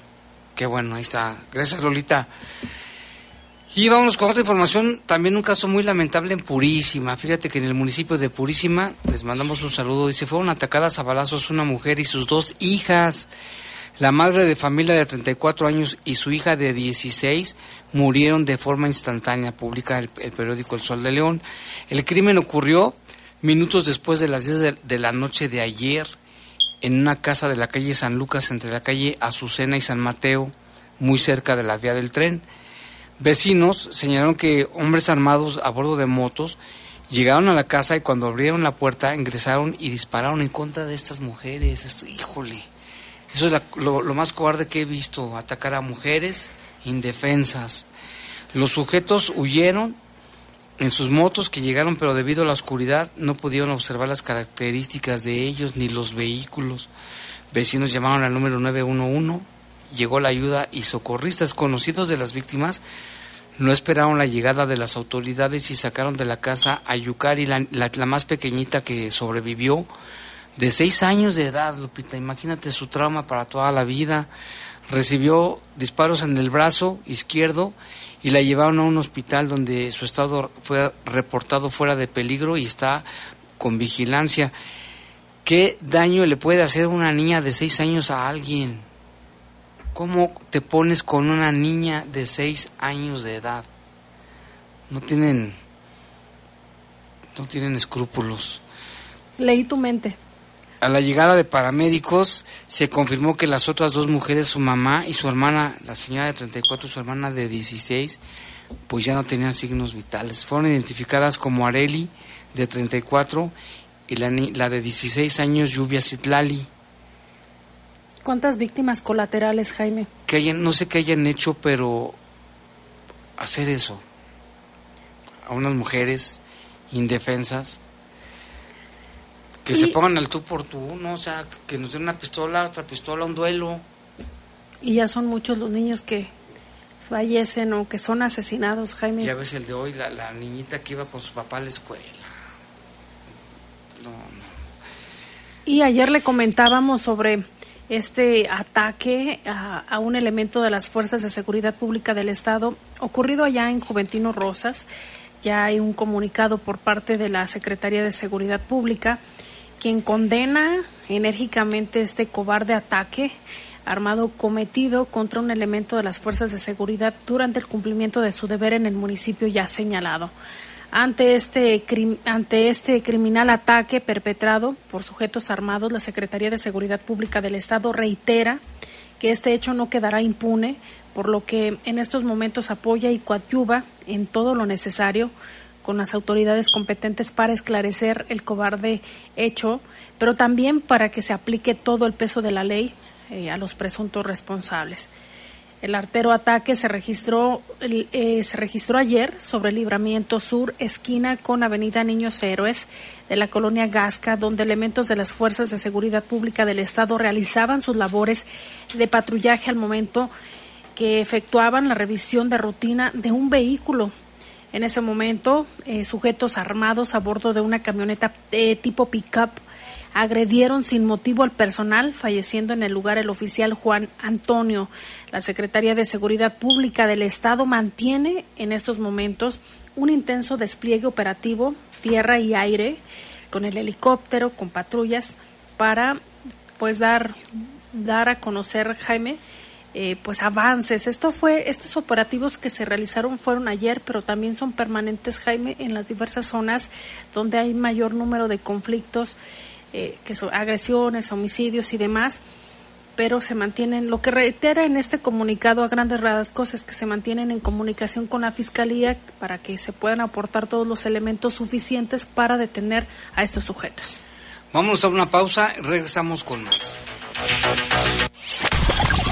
A: Qué bueno, ahí está. Gracias, Lolita. Y vámonos con otra información. También un caso muy lamentable en Purísima. Fíjate que en el municipio de Purísima les mandamos un saludo. Dice, fueron atacadas a balazos una mujer y sus dos hijas. La madre de familia de 34 años y su hija de 16 murieron de forma instantánea, publica el periódico El Sol de León. El crimen ocurrió minutos después de las 10 de, la noche de ayer en una casa de la calle San Lucas entre la calle Azucena y San Mateo, muy cerca de la vía del tren. Vecinos señalaron que hombres armados a bordo de motos llegaron a la casa y cuando abrieron la puerta ingresaron y dispararon en contra de estas mujeres. Esto- híjole, eso es lo, lo más cobarde que he visto, atacar a mujeres indefensas. Los sujetos huyeron en sus motos que llegaron, pero debido a la oscuridad no pudieron observar las características de ellos ni los vehículos. Vecinos llamaron al número 911, llegó la ayuda y socorristas conocidos de las víctimas no esperaron la llegada de las autoridades y sacaron de la casa a Yukari, la, la- la más pequeñita que sobrevivió, de seis años de edad, Lupita. Imagínate su trauma para toda la vida. Recibió disparos en el brazo izquierdo y la llevaron a un hospital donde su estado fue reportado fuera de peligro y está con vigilancia. ¿Qué daño le puede hacer una niña de seis años a alguien? ¿Cómo te pones con una niña de seis años de edad? No tienen, no tienen escrúpulos.
B: Leí tu mente.
A: A la llegada de paramédicos se confirmó que las otras dos mujeres, su mamá y su hermana, la señora de 34 y su hermana de 16, pues ya no tenían signos vitales. Fueron identificadas como Areli, de 34, y la, la de 16 años, Lluvia Citlali.
B: ¿Cuántas víctimas colaterales, Jaime?
A: Que hayan, no sé qué hayan hecho, pero hacer eso a unas mujeres indefensas que se pongan al tú por tú, ¿no? O sea, que nos den una pistola, otra pistola, un duelo.
B: Y ya son muchos los niños que fallecen o que son asesinados, Jaime.
A: Ya ves el de hoy, la, la niñita que iba con su papá a la escuela. No, no.
B: Y ayer le comentábamos sobre este ataque a, a un elemento de las Fuerzas de Seguridad Pública del Estado ocurrido allá en Juventino Rosas. Ya hay un comunicado por parte de la Secretaría de Seguridad Pública quien condena enérgicamente este cobarde ataque armado cometido contra un elemento de las fuerzas de seguridad durante el cumplimiento de su deber en el municipio ya señalado. Ante este, ante este criminal ataque perpetrado por sujetos armados, la Secretaría de Seguridad Pública del Estado reitera que este hecho no quedará impune, por lo que en estos momentos apoya y coadyuva en todo lo necesario con las autoridades competentes para esclarecer el cobarde hecho, pero también para que se aplique todo el peso de la ley eh, a los presuntos responsables. El artero ataque se registró, el- eh, se registró ayer sobre Libramiento Sur, esquina con Avenida Niños Héroes de la colonia Gasca, donde elementos de las Fuerzas de Seguridad Pública del Estado realizaban sus labores de patrullaje al momento que efectuaban la revisión de rutina de un vehículo. En ese momento, eh, sujetos armados a bordo de una camioneta eh, tipo pick-up agredieron sin motivo al personal, falleciendo en el lugar el oficial Juan Antonio. La Secretaría de Seguridad Pública del Estado mantiene en estos momentos un intenso despliegue operativo, tierra y aire, con el helicóptero, con patrullas, para pues dar, dar a conocer, Jaime, eh, pues avances. Esto fue, estos operativos que se realizaron fueron ayer, pero también son permanentes, Jaime, en las diversas zonas donde hay mayor número de conflictos, eh, que son agresiones, homicidios y demás, pero se mantienen, lo que reitera en este comunicado a grandes rasgos es que se mantienen en comunicación con la Fiscalía para que se puedan aportar todos los elementos suficientes para detener a estos sujetos.
A: Vamos a una pausa regresamos con más.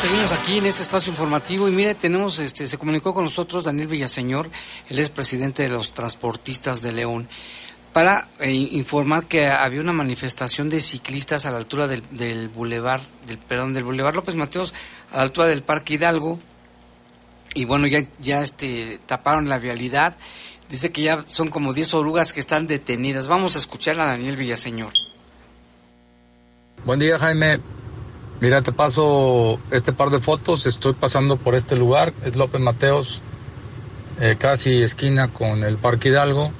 A: Seguimos aquí en este espacio informativo y mire, tenemos, este, se comunicó con nosotros Daniel Villaseñor, él es presidente de los transportistas de León, para eh, informar que había una manifestación de ciclistas a la altura del, del bulevar, del, perdón, del bulevar López Mateos, a la altura del Parque Hidalgo, y bueno, ya, ya este, taparon la vialidad, dice que ya son como 10 orugas que están detenidas. Vamos a escuchar a Daniel Villaseñor.
Q: Buen día, Jaime. Mira, te paso este par de fotos. Estoy pasando por este lugar. Es López Mateos, eh, casi esquina con el Parque Hidalgo.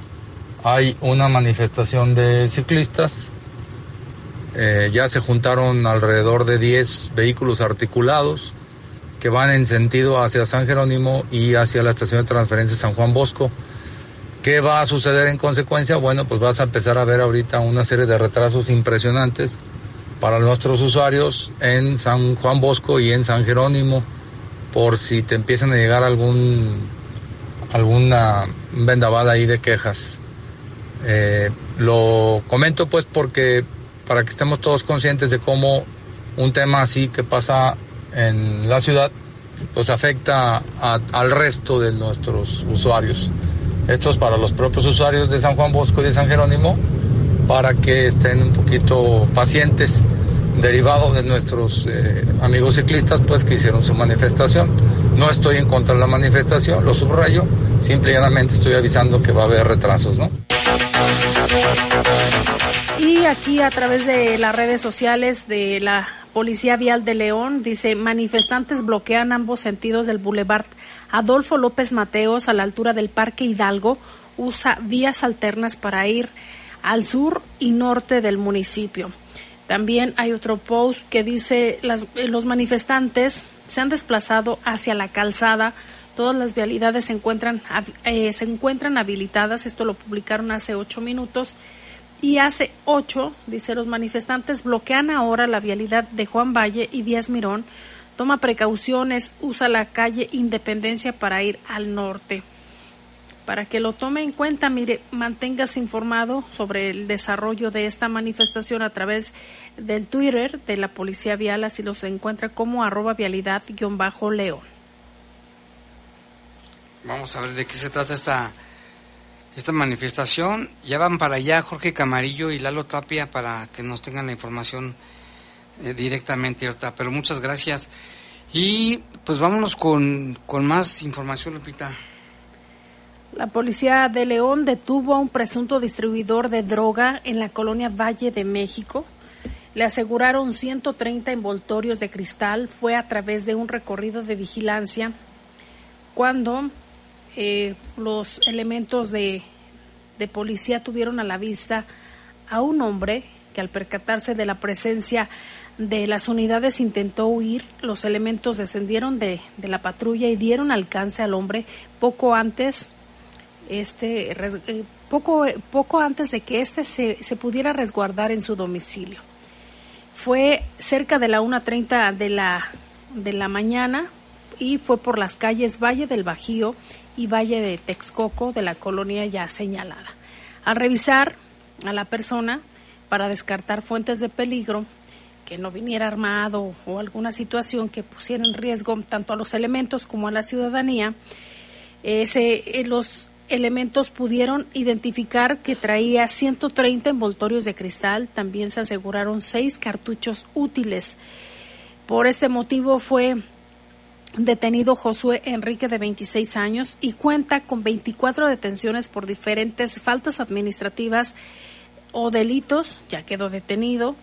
Q: Hay una manifestación de ciclistas. Eh, ya se juntaron alrededor de 10 vehículos articulados que van en sentido hacia San Jerónimo y hacia la estación de transferencia San Juan Bosco. ¿Qué va a suceder en consecuencia? Bueno, pues vas a empezar a ver ahorita una serie de retrasos impresionantes para nuestros usuarios en San Juan Bosco y en San Jerónimo, por si te empiezan a llegar algún alguna vendaval ahí de quejas. Eh, lo comento pues porque para que estemos todos conscientes de cómo un tema así que pasa en la ciudad pues afecta al resto de nuestros usuarios. Esto es para los propios usuarios de San Juan Bosco y de San Jerónimo para que estén un poquito pacientes derivado de nuestros eh, amigos ciclistas pues que hicieron su manifestación. No estoy en contra de la manifestación, lo subrayo, simple y llanamente estoy avisando que va a haber retrasos, ¿no?
B: Y aquí a través de las redes sociales de la Policía Vial de León dice manifestantes bloquean ambos sentidos del Boulevard Adolfo López Mateos a la altura del Parque Hidalgo. Usa vías alternas para ir al sur y norte del municipio. También hay otro post que dice las, eh, los manifestantes se han desplazado hacia la calzada. Todas las vialidades se encuentran, eh, se encuentran habilitadas. Esto lo publicaron hace ocho minutos. Y hace ocho, dice los manifestantes, bloquean ahora la vialidad de Juan Valle y Díaz Mirón. Toma precauciones, usa la calle Independencia para ir al norte. Para que lo tome en cuenta, mire, manténgase informado sobre el desarrollo de esta manifestación a través del Twitter de la Policía Vial, así los encuentra como arroba vialidad-león.
A: Vamos a ver de qué se trata esta, esta manifestación. Ya van para allá Jorge Camarillo y Lalo Tapia para que nos tengan la información eh, directamente ahorita. Pero muchas gracias. Y pues vámonos con, con más información, Lupita.
B: La policía de León detuvo a un presunto distribuidor de droga en la colonia Valle de México. Le aseguraron 130 envoltorios de cristal. Fue a través de un recorrido de vigilancia cuando eh, los elementos de, de policía tuvieron a la vista a un hombre que al percatarse de la presencia de las unidades intentó huir. Los elementos descendieron de, de la patrulla y dieron alcance al hombre poco antes este eh, poco poco antes de que este se, se pudiera resguardar en su domicilio. Fue cerca de la 1.30 de la de la mañana y fue por las calles Valle del Bajío y Valle de Texcoco de la colonia ya señalada. Al revisar a la persona para descartar fuentes de peligro, que no viniera armado o alguna situación que pusiera en riesgo tanto a los elementos como a la ciudadanía, eh, se- eh, los elementos pudieron identificar que traía 130 envoltorios de cristal, también se aseguraron seis cartuchos útiles. Por este motivo fue detenido Josué Enrique de 26 años y cuenta con 24 detenciones por diferentes faltas administrativas o delitos, ya quedó detenido.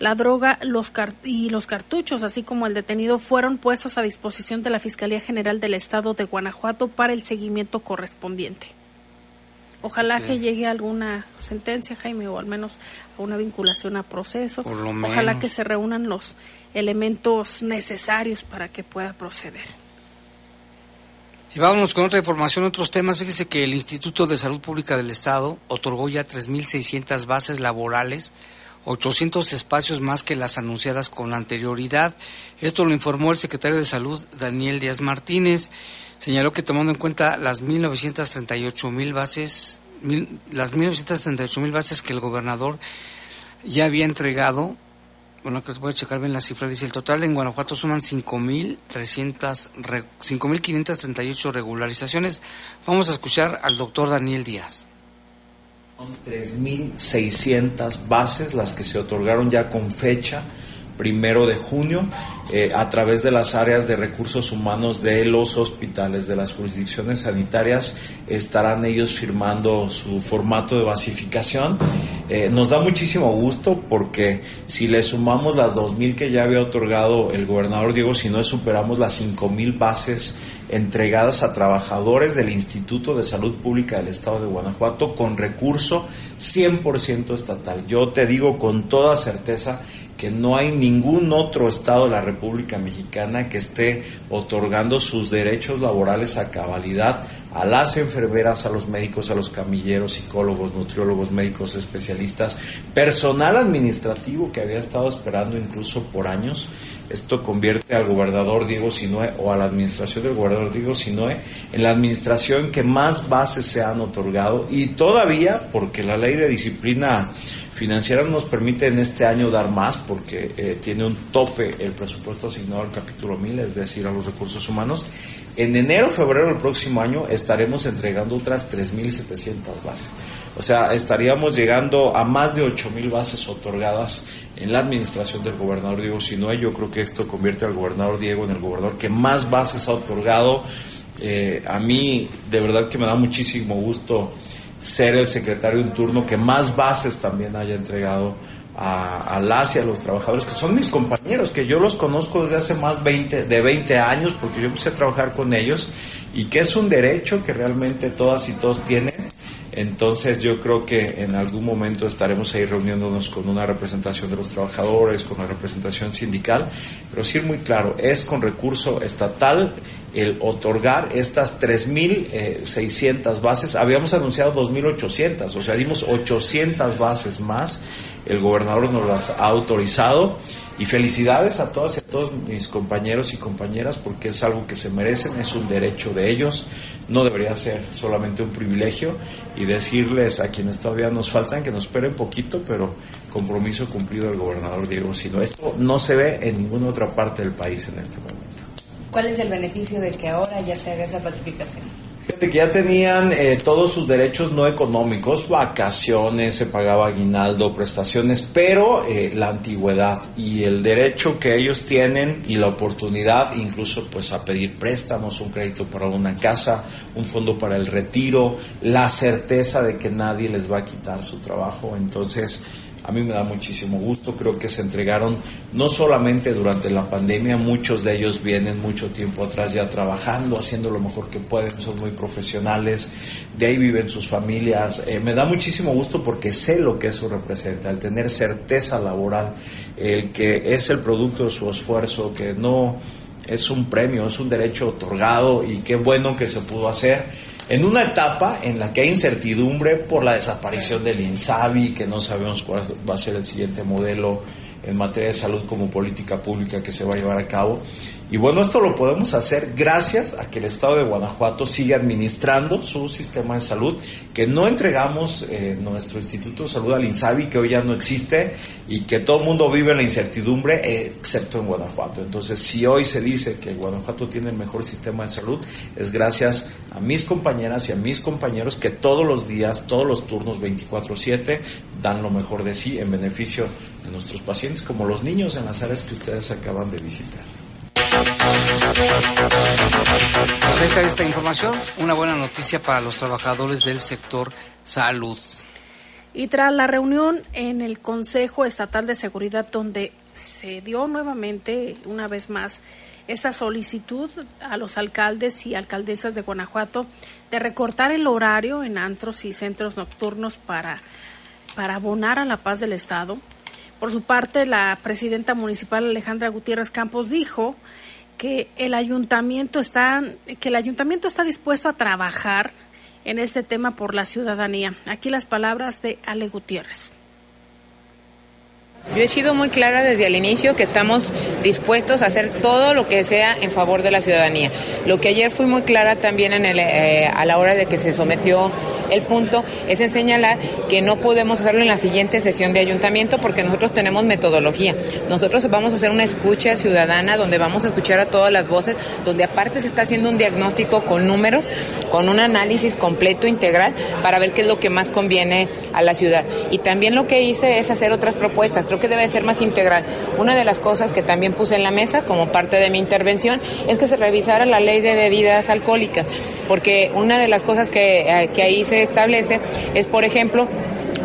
B: La droga los y los cartuchos, así como el detenido, fueron puestos a disposición de la Fiscalía General del Estado de Guanajuato para el seguimiento correspondiente. Ojalá
A: Este-
B: que llegue a alguna sentencia, Jaime, o al menos a una vinculación a proceso.
A: Por lo
B: Ojalá que se reúnan los elementos necesarios para que pueda proceder.
A: Y vámonos con otra información, otros temas. Fíjese que el Instituto de Salud Pública del Estado otorgó ya 3.600 bases laborales, 800 espacios más que las anunciadas con anterioridad. Esto lo informó el secretario de Salud, Daniel Díaz Martínez. Señaló que tomando en cuenta las 1.938.000 bases, mil- las 1.938.000 bases que el gobernador ya había entregado, Bueno, que voy a checar bien la cifra. Dice, el total en Guanajuato suman 5.300 re- 5.538 regularizaciones. Vamos a escuchar al doctor Daniel Díaz.
R: Son 3.600 bases las que se otorgaron ya con fecha primero de junio eh, a través de las áreas de recursos humanos de los hospitales, de las jurisdicciones sanitarias, estarán ellos firmando su formato de basificación. Eh, nos da muchísimo gusto porque si le sumamos las 2.000 que ya había otorgado el gobernador Diego, si no superamos las 5.000 bases entregadas a trabajadores del Instituto de Salud Pública del Estado de Guanajuato con recurso 100% estatal. Yo te digo con toda certeza que no hay ningún otro estado de la República Mexicana que esté otorgando sus derechos laborales a cabalidad a las enfermeras, a los médicos, a los camilleros, psicólogos, nutriólogos, médicos especialistas, personal administrativo que había estado esperando incluso por años. Esto convierte al gobernador Diego Sinoe o a la administración del gobernador Diego Sinoe en la administración que más bases se han otorgado y todavía, porque la ley de disciplina financiera nos permite en este año dar más porque eh, tiene un tope el presupuesto asignado al capítulo 1000, es decir, a los recursos humanos. En enero, febrero del próximo año estaremos entregando otras 3.700 bases. O sea, estaríamos llegando a más de 8.000 bases otorgadas en la administración del gobernador Diego Sinoe. Yo creo que esto convierte al gobernador Diego en el gobernador que más bases ha otorgado. Eh, a mí, de verdad que me da muchísimo gusto ser el secretario en turno que más bases también haya entregado a, a las y a los trabajadores, que son mis compañeros, que yo los conozco desde hace más 20, de 20 años, porque yo empecé a trabajar con ellos, y que es un derecho que realmente todas y todos tienen. Entonces yo creo que en algún momento estaremos ahí reuniéndonos con una representación de los trabajadores, con una representación sindical, pero sí muy claro, es con recurso estatal el otorgar estas 3.600 bases. Habíamos anunciado 2.800, o sea, dimos 800 bases más. El gobernador nos las ha autorizado. Y felicidades a todas y a todos mis compañeros y compañeras porque es algo que se merecen, es un derecho de ellos, no debería ser solamente un privilegio y decirles a quienes todavía nos faltan que nos esperen poquito, pero compromiso cumplido del gobernador Diego Sino. Esto no se ve en ninguna otra parte del país en este momento.
S: ¿Cuál es el beneficio de que ahora ya se haga esa pacificación?
R: Que ya tenían eh, todos sus derechos no económicos, vacaciones, se pagaba aguinaldo, prestaciones, pero eh, la antigüedad y el derecho que ellos tienen y la oportunidad incluso pues a pedir préstamos, un crédito para una casa, un fondo para el retiro, la certeza de que nadie les va a quitar su trabajo. Entonces, a mí me da muchísimo gusto, creo que se entregaron no solamente durante la pandemia, muchos de ellos vienen mucho tiempo atrás ya trabajando, haciendo lo mejor que pueden, son muy profesionales, de ahí viven sus familias. Eh, me da muchísimo gusto porque sé lo que eso representa, el tener certeza laboral, el que es el producto de su esfuerzo, que no es un premio, es un derecho otorgado y qué bueno que se pudo hacer en una etapa en la que hay incertidumbre por la desaparición del INSABI, que no sabemos cuál va a ser el siguiente modelo en materia de salud como política pública que se va a llevar a cabo. Y bueno, esto lo podemos hacer gracias a que el Estado de Guanajuato sigue administrando su sistema de salud, que no entregamos eh, nuestro Instituto de Salud al INSABI, que hoy ya no existe, y que todo el mundo vive en la incertidumbre, excepto en Guanajuato. Entonces, si hoy se dice que Guanajuato tiene el mejor sistema de salud, es gracias a mis compañeras y a mis compañeros que todos los días, todos los turnos 24/7, dan lo mejor de sí en beneficio de nuestros pacientes, como los niños en las áreas que ustedes acaban de visitar.
A: Pues está esta información, una buena noticia para los trabajadores del sector salud.
B: Y tras la reunión en el Consejo Estatal de Seguridad, donde se dio nuevamente, una vez más, esta solicitud a los alcaldes y alcaldesas de Guanajuato de recortar el horario en antros y centros nocturnos para, para abonar a la paz del Estado. Por su parte, la presidenta municipal Alejandra Gutiérrez Campos dijo que el ayuntamiento está que el ayuntamiento está dispuesto a trabajar en este tema por la ciudadanía. Aquí las palabras de Ale Gutiérrez.
T: Yo he sido muy clara desde el inicio que estamos dispuestos a hacer todo lo que sea en favor de la ciudadanía. Lo que ayer fui muy clara también en el, eh, a la hora de que se sometió el punto es en señalar que no podemos hacerlo en la siguiente sesión de ayuntamiento porque nosotros tenemos metodología. Nosotros vamos a hacer una escucha ciudadana donde vamos a escuchar a todas las voces, donde aparte se está haciendo un diagnóstico con números, con un análisis completo, integral, para ver qué es lo que más conviene a la ciudad. Y también lo que hice es hacer otras propuestas. Creo que debe ser más integral. Una de las cosas que también puse en la mesa como parte de mi intervención es que se revisara la ley de bebidas alcohólicas, porque una de las cosas que, eh, que ahí se establece es, por ejemplo,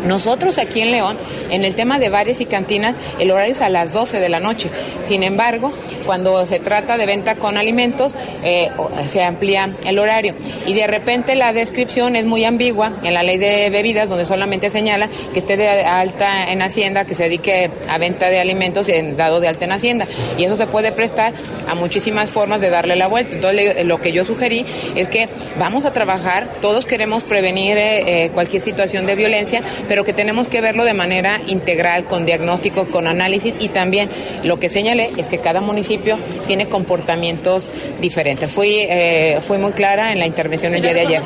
T: nosotros aquí en León, en el tema de bares y cantinas, el horario es a las 12 de la noche. Sin embargo, cuando se trata de venta con alimentos, eh, se amplía el horario. Y de repente la descripción es muy ambigua en la ley de bebidas, donde solamente señala que esté de alta en Hacienda, que se dedique a venta de alimentos en dado de alta en Hacienda. Y eso se puede prestar a muchísimas formas de darle la vuelta. Entonces, lo que yo sugerí es que vamos a trabajar, todos queremos prevenir eh, eh, cualquier situación de violencia, pero que tenemos que verlo de manera integral, con diagnóstico, con análisis y también lo que señalé es que cada municipio tiene comportamientos diferentes. Fui, eh, fui muy clara en la intervención el día de ayer.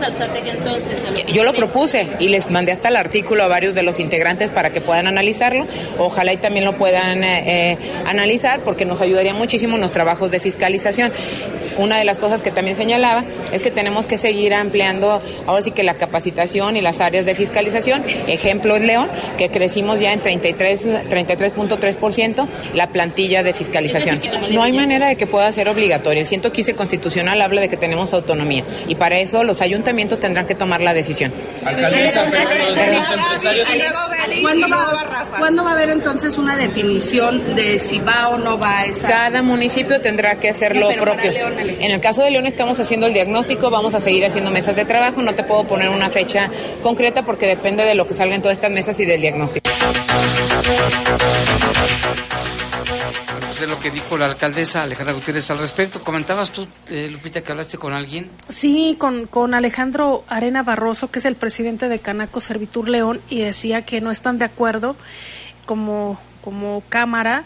T: Yo lo propuse y les mandé hasta el artículo a varios de los integrantes para que puedan analizarlo. Ojalá y también lo puedan eh, eh, analizar porque nos ayudaría muchísimo en los trabajos de fiscalización. Una de las cosas que también señalaba es que tenemos que seguir ampliando ahora sí que la capacitación y las áreas de fiscalización. Ejemplo es León, que crecimos ya en 33 33.3% la plantilla de fiscalización. No hay manera de que pueda ser obligatorio. El 115 constitucional habla de que tenemos autonomía y para eso los ayuntamientos tendrán que tomar la decisión.
U: ¿Cuándo va, ¿Cuándo va a haber entonces una definición de si va o no va a estar?
T: Cada municipio tendrá que hacer lo propio.
U: León.
T: En el caso de León estamos haciendo el diagnóstico, vamos a seguir haciendo mesas de trabajo, no te puedo poner una fecha concreta porque depende de lo que salga en todas estas mesas y del diagnóstico.
A: Es lo que dijo la alcaldesa Alejandra Gutiérrez al respecto. ¿Comentabas tú, eh, Lupita, que hablaste con alguien?
B: Sí, con, con Alejandro Arena Barroso, que es el presidente de Canaco Servitur León, y decía que no están de acuerdo como, como Cámara,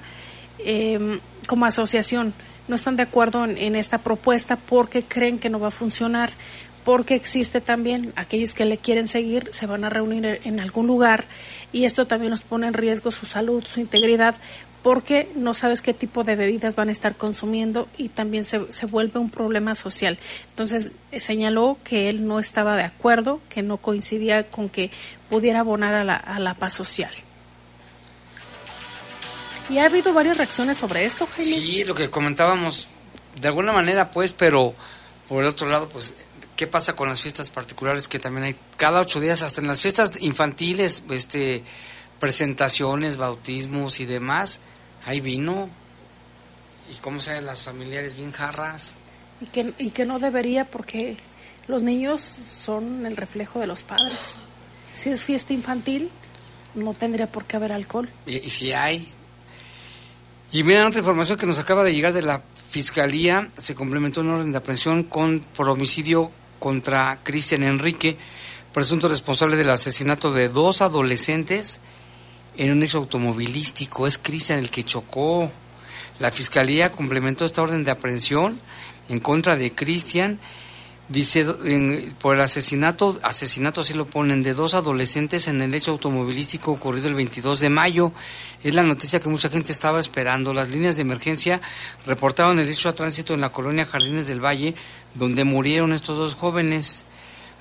B: eh, como asociación, no están de acuerdo en, esta propuesta porque creen que no va a funcionar, porque existe también aquellos que le quieren seguir, se van a reunir en algún lugar y esto también nos pone en riesgo su salud, su integridad, porque no sabes qué tipo de bebidas van a estar consumiendo y también se, se vuelve un problema social. Entonces eh, señaló que él no estaba de acuerdo, que no coincidía con que pudiera abonar a la, a la paz social. Y ha habido varias reacciones sobre esto, Jaime.
A: Sí, lo que comentábamos, de alguna manera, pues, pero por el otro lado, pues, ¿qué pasa con las fiestas particulares que también hay cada ocho días, hasta en las fiestas infantiles, este, presentaciones, bautismos y demás, hay vino? ¿Y cómo saben las familiares bien jarras?
B: Y que, y que no debería porque los niños son el reflejo de los padres. Si es fiesta infantil, no tendría por qué haber alcohol.
A: Y, y si hay. Y miren otra información que nos acaba de llegar de la Fiscalía, se complementó un orden de aprehensión con, por homicidio contra Cristian Enrique, presunto responsable del asesinato de dos adolescentes en un hecho automovilístico. Es Cristian el que chocó. La Fiscalía complementó esta orden de aprehensión en contra de Cristian. Dice en- por el asesinato, asesinato así lo ponen, de dos adolescentes en el hecho automovilístico ocurrido el 22 de mayo. Es la noticia que mucha gente estaba esperando. Las líneas de emergencia reportaron el hecho a tránsito en la colonia Jardines del Valle, donde murieron estos dos jóvenes.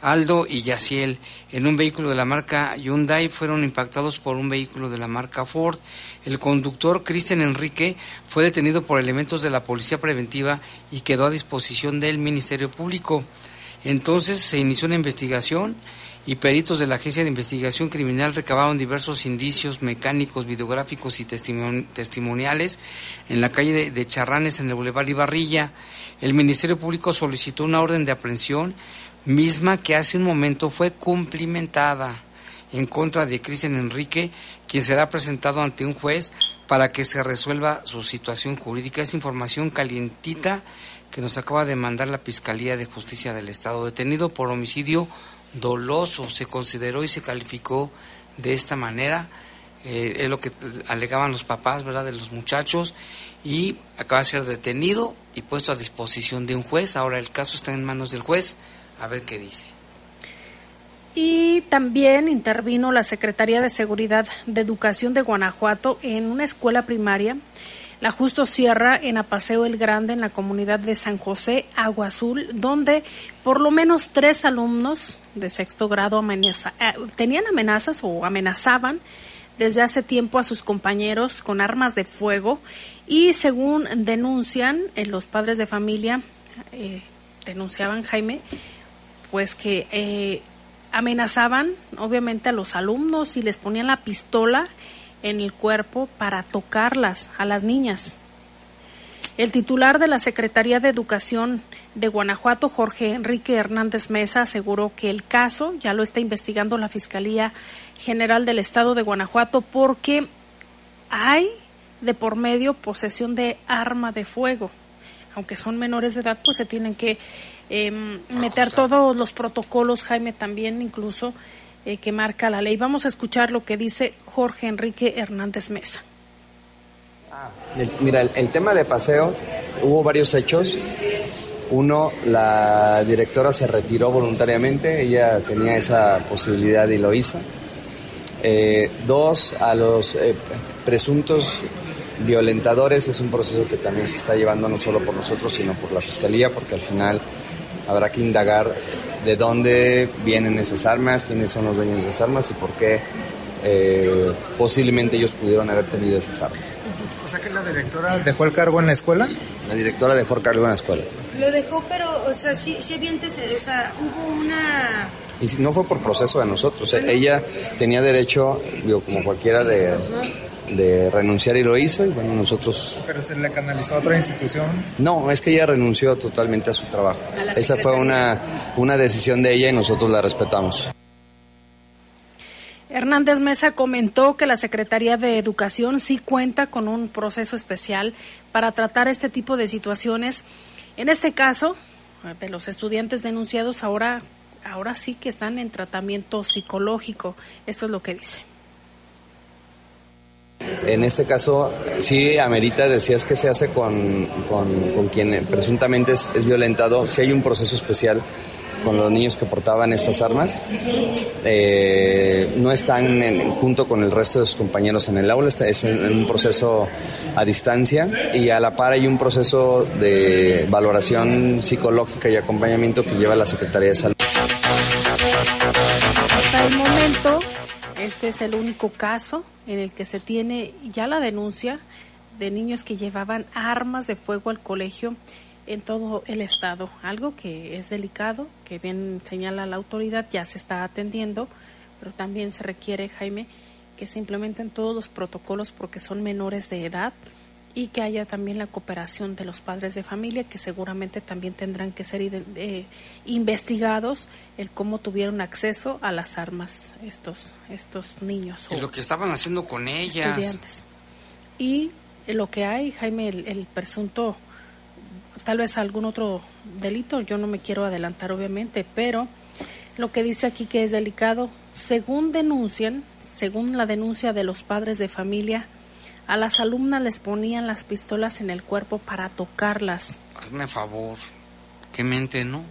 A: Aldo y Yaciel en un vehículo de la marca Hyundai fueron impactados por un vehículo de la marca Ford. El conductor Cristian Enrique fue detenido por elementos de la Policía Preventiva y quedó a disposición del Ministerio Público. Entonces se inició una investigación y peritos de la Agencia de Investigación Criminal recabaron diversos indicios mecánicos, videográficos y testimon- testimoniales en la calle de, de Charranes en el Boulevard Ibarrilla. El Ministerio Público solicitó una orden de aprehensión misma que hace un momento fue cumplimentada en contra de Cristian Enrique, quien será presentado ante un juez para que se resuelva su situación jurídica. Es información calientita que nos acaba de mandar la Fiscalía de Justicia del Estado. Detenido por homicidio doloso, se consideró y se calificó de esta manera eh, es lo que alegaban los papás, ¿verdad?, de los muchachos, y acaba de ser detenido y puesto a disposición de un juez. Ahora el caso está en manos del juez, a ver qué dice.
B: Y también intervino la Secretaría de Seguridad de Educación de Guanajuato en una escuela primaria, la Justo Sierra, en Apaseo el Grande, en la comunidad de San José, Agua Azul, donde por lo menos tres alumnos de sexto grado amenaza- eh, tenían amenazas o amenazaban desde hace tiempo a sus compañeros con armas de fuego y según denuncian eh, los padres de familia, eh, denunciaban Jaime, pues que eh, amenazaban obviamente a los alumnos y les ponían la pistola en el cuerpo para tocarlas a las niñas. El titular de la Secretaría de Educación de Guanajuato, Jorge Enrique Hernández Mesa, aseguró que el caso ya lo está investigando la Fiscalía General del Estado de Guanajuato porque hay de por medio posesión de arma de fuego. Aunque son menores de edad, pues se tienen que eh, meter todos los protocolos, Jaime también incluso, eh, que marca la ley. Vamos a escuchar lo que dice Jorge Enrique Hernández Mesa.
V: El- Mira, el, el tema de paseo, hubo varios hechos. Uno, la directora se retiró voluntariamente, ella tenía esa posibilidad y lo hizo. Eh, dos, a los eh, presuntos violentadores es un proceso que también se está llevando no solo por nosotros, sino por la Fiscalía, porque al final habrá que indagar de dónde vienen esas armas, quiénes son los dueños de esas armas y por qué eh, posiblemente ellos pudieron haber tenido esas armas.
W: O sea que la directora dejó el cargo en la escuela.
V: La directora dejó el cargo en la escuela.
X: Lo dejó, pero, o sea, sí, sí había antecedentes, o sea, hubo una...
V: Y si no fue por proceso de nosotros. Ella tenía derecho, digo, como cualquiera, de, de renunciar y lo hizo. Y bueno, nosotros.
W: Pero se le canalizó a otra institución.
V: No, es que ella renunció totalmente a su trabajo.
W: A
V: Esa fue una, una decisión de ella y nosotros la respetamos.
B: Hernández Mesa comentó que la Secretaría de Educación sí cuenta con un proceso especial para tratar este tipo de situaciones. En este caso, de los estudiantes denunciados, ahora, ahora sí que están en tratamiento psicológico. Esto es lo que dice.
V: En este caso, sí amerita, decías que se hace con, con, quien presuntamente es, violentado. Si hay un proceso especial con los niños que portaban estas armas. Eh, no están junto con el resto de sus compañeros en el aula, es un proceso a distancia y a la par hay un proceso de valoración psicológica y acompañamiento que lleva la Secretaría de Salud.
B: Este es el único caso en el que se tiene ya la denuncia de niños que llevaban armas de fuego al colegio en todo el estado. Algo que es delicado, que bien señala la autoridad, ya se está atendiendo, pero también se requiere, Jaime, que se implementen todos los protocolos porque son menores de edad y que haya también la cooperación de los padres de familia que seguramente también tendrán que ser eh, investigados el cómo tuvieron acceso a las armas estos estos niños
A: Y lo que estaban haciendo con ellas.
B: estudiantes y lo que hay Jaime el, el presunto tal vez algún otro delito yo no me quiero adelantar obviamente pero lo que dice aquí que es delicado según denuncian según la denuncia de los padres de familia a las alumnas les ponían las pistolas en el cuerpo para tocarlas,
A: Hazme favor. Qué mente, ¿no?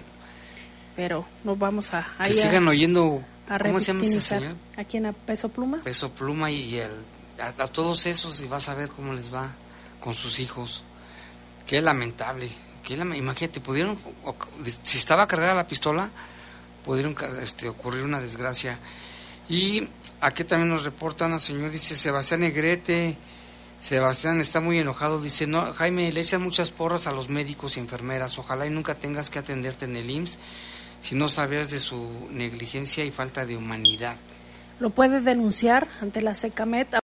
B: pero no vamos a...
A: Que
B: a-
A: sigan oyendo.
B: a
A: ¿Cómo se llama ese señor?
B: ¿A quién? ¿A Peso Pluma?
A: Peso Pluma y el, a, a todos esos y vas a ver cómo les va con sus hijos. Qué lamentable. Qué lame- Imagínate, pudieron, si estaba cargada la pistola, pudieron este, ocurrir una desgracia. Y aquí también nos reportan al señor, dice Sebastián Negrete. Sebastián está muy enojado, dice, no, Jaime, le echan muchas porras a los médicos y enfermeras, ojalá y nunca tengas que atenderte en el IMSS si no sabías de su negligencia y falta de humanidad.
B: Lo puede denunciar ante la SECAMET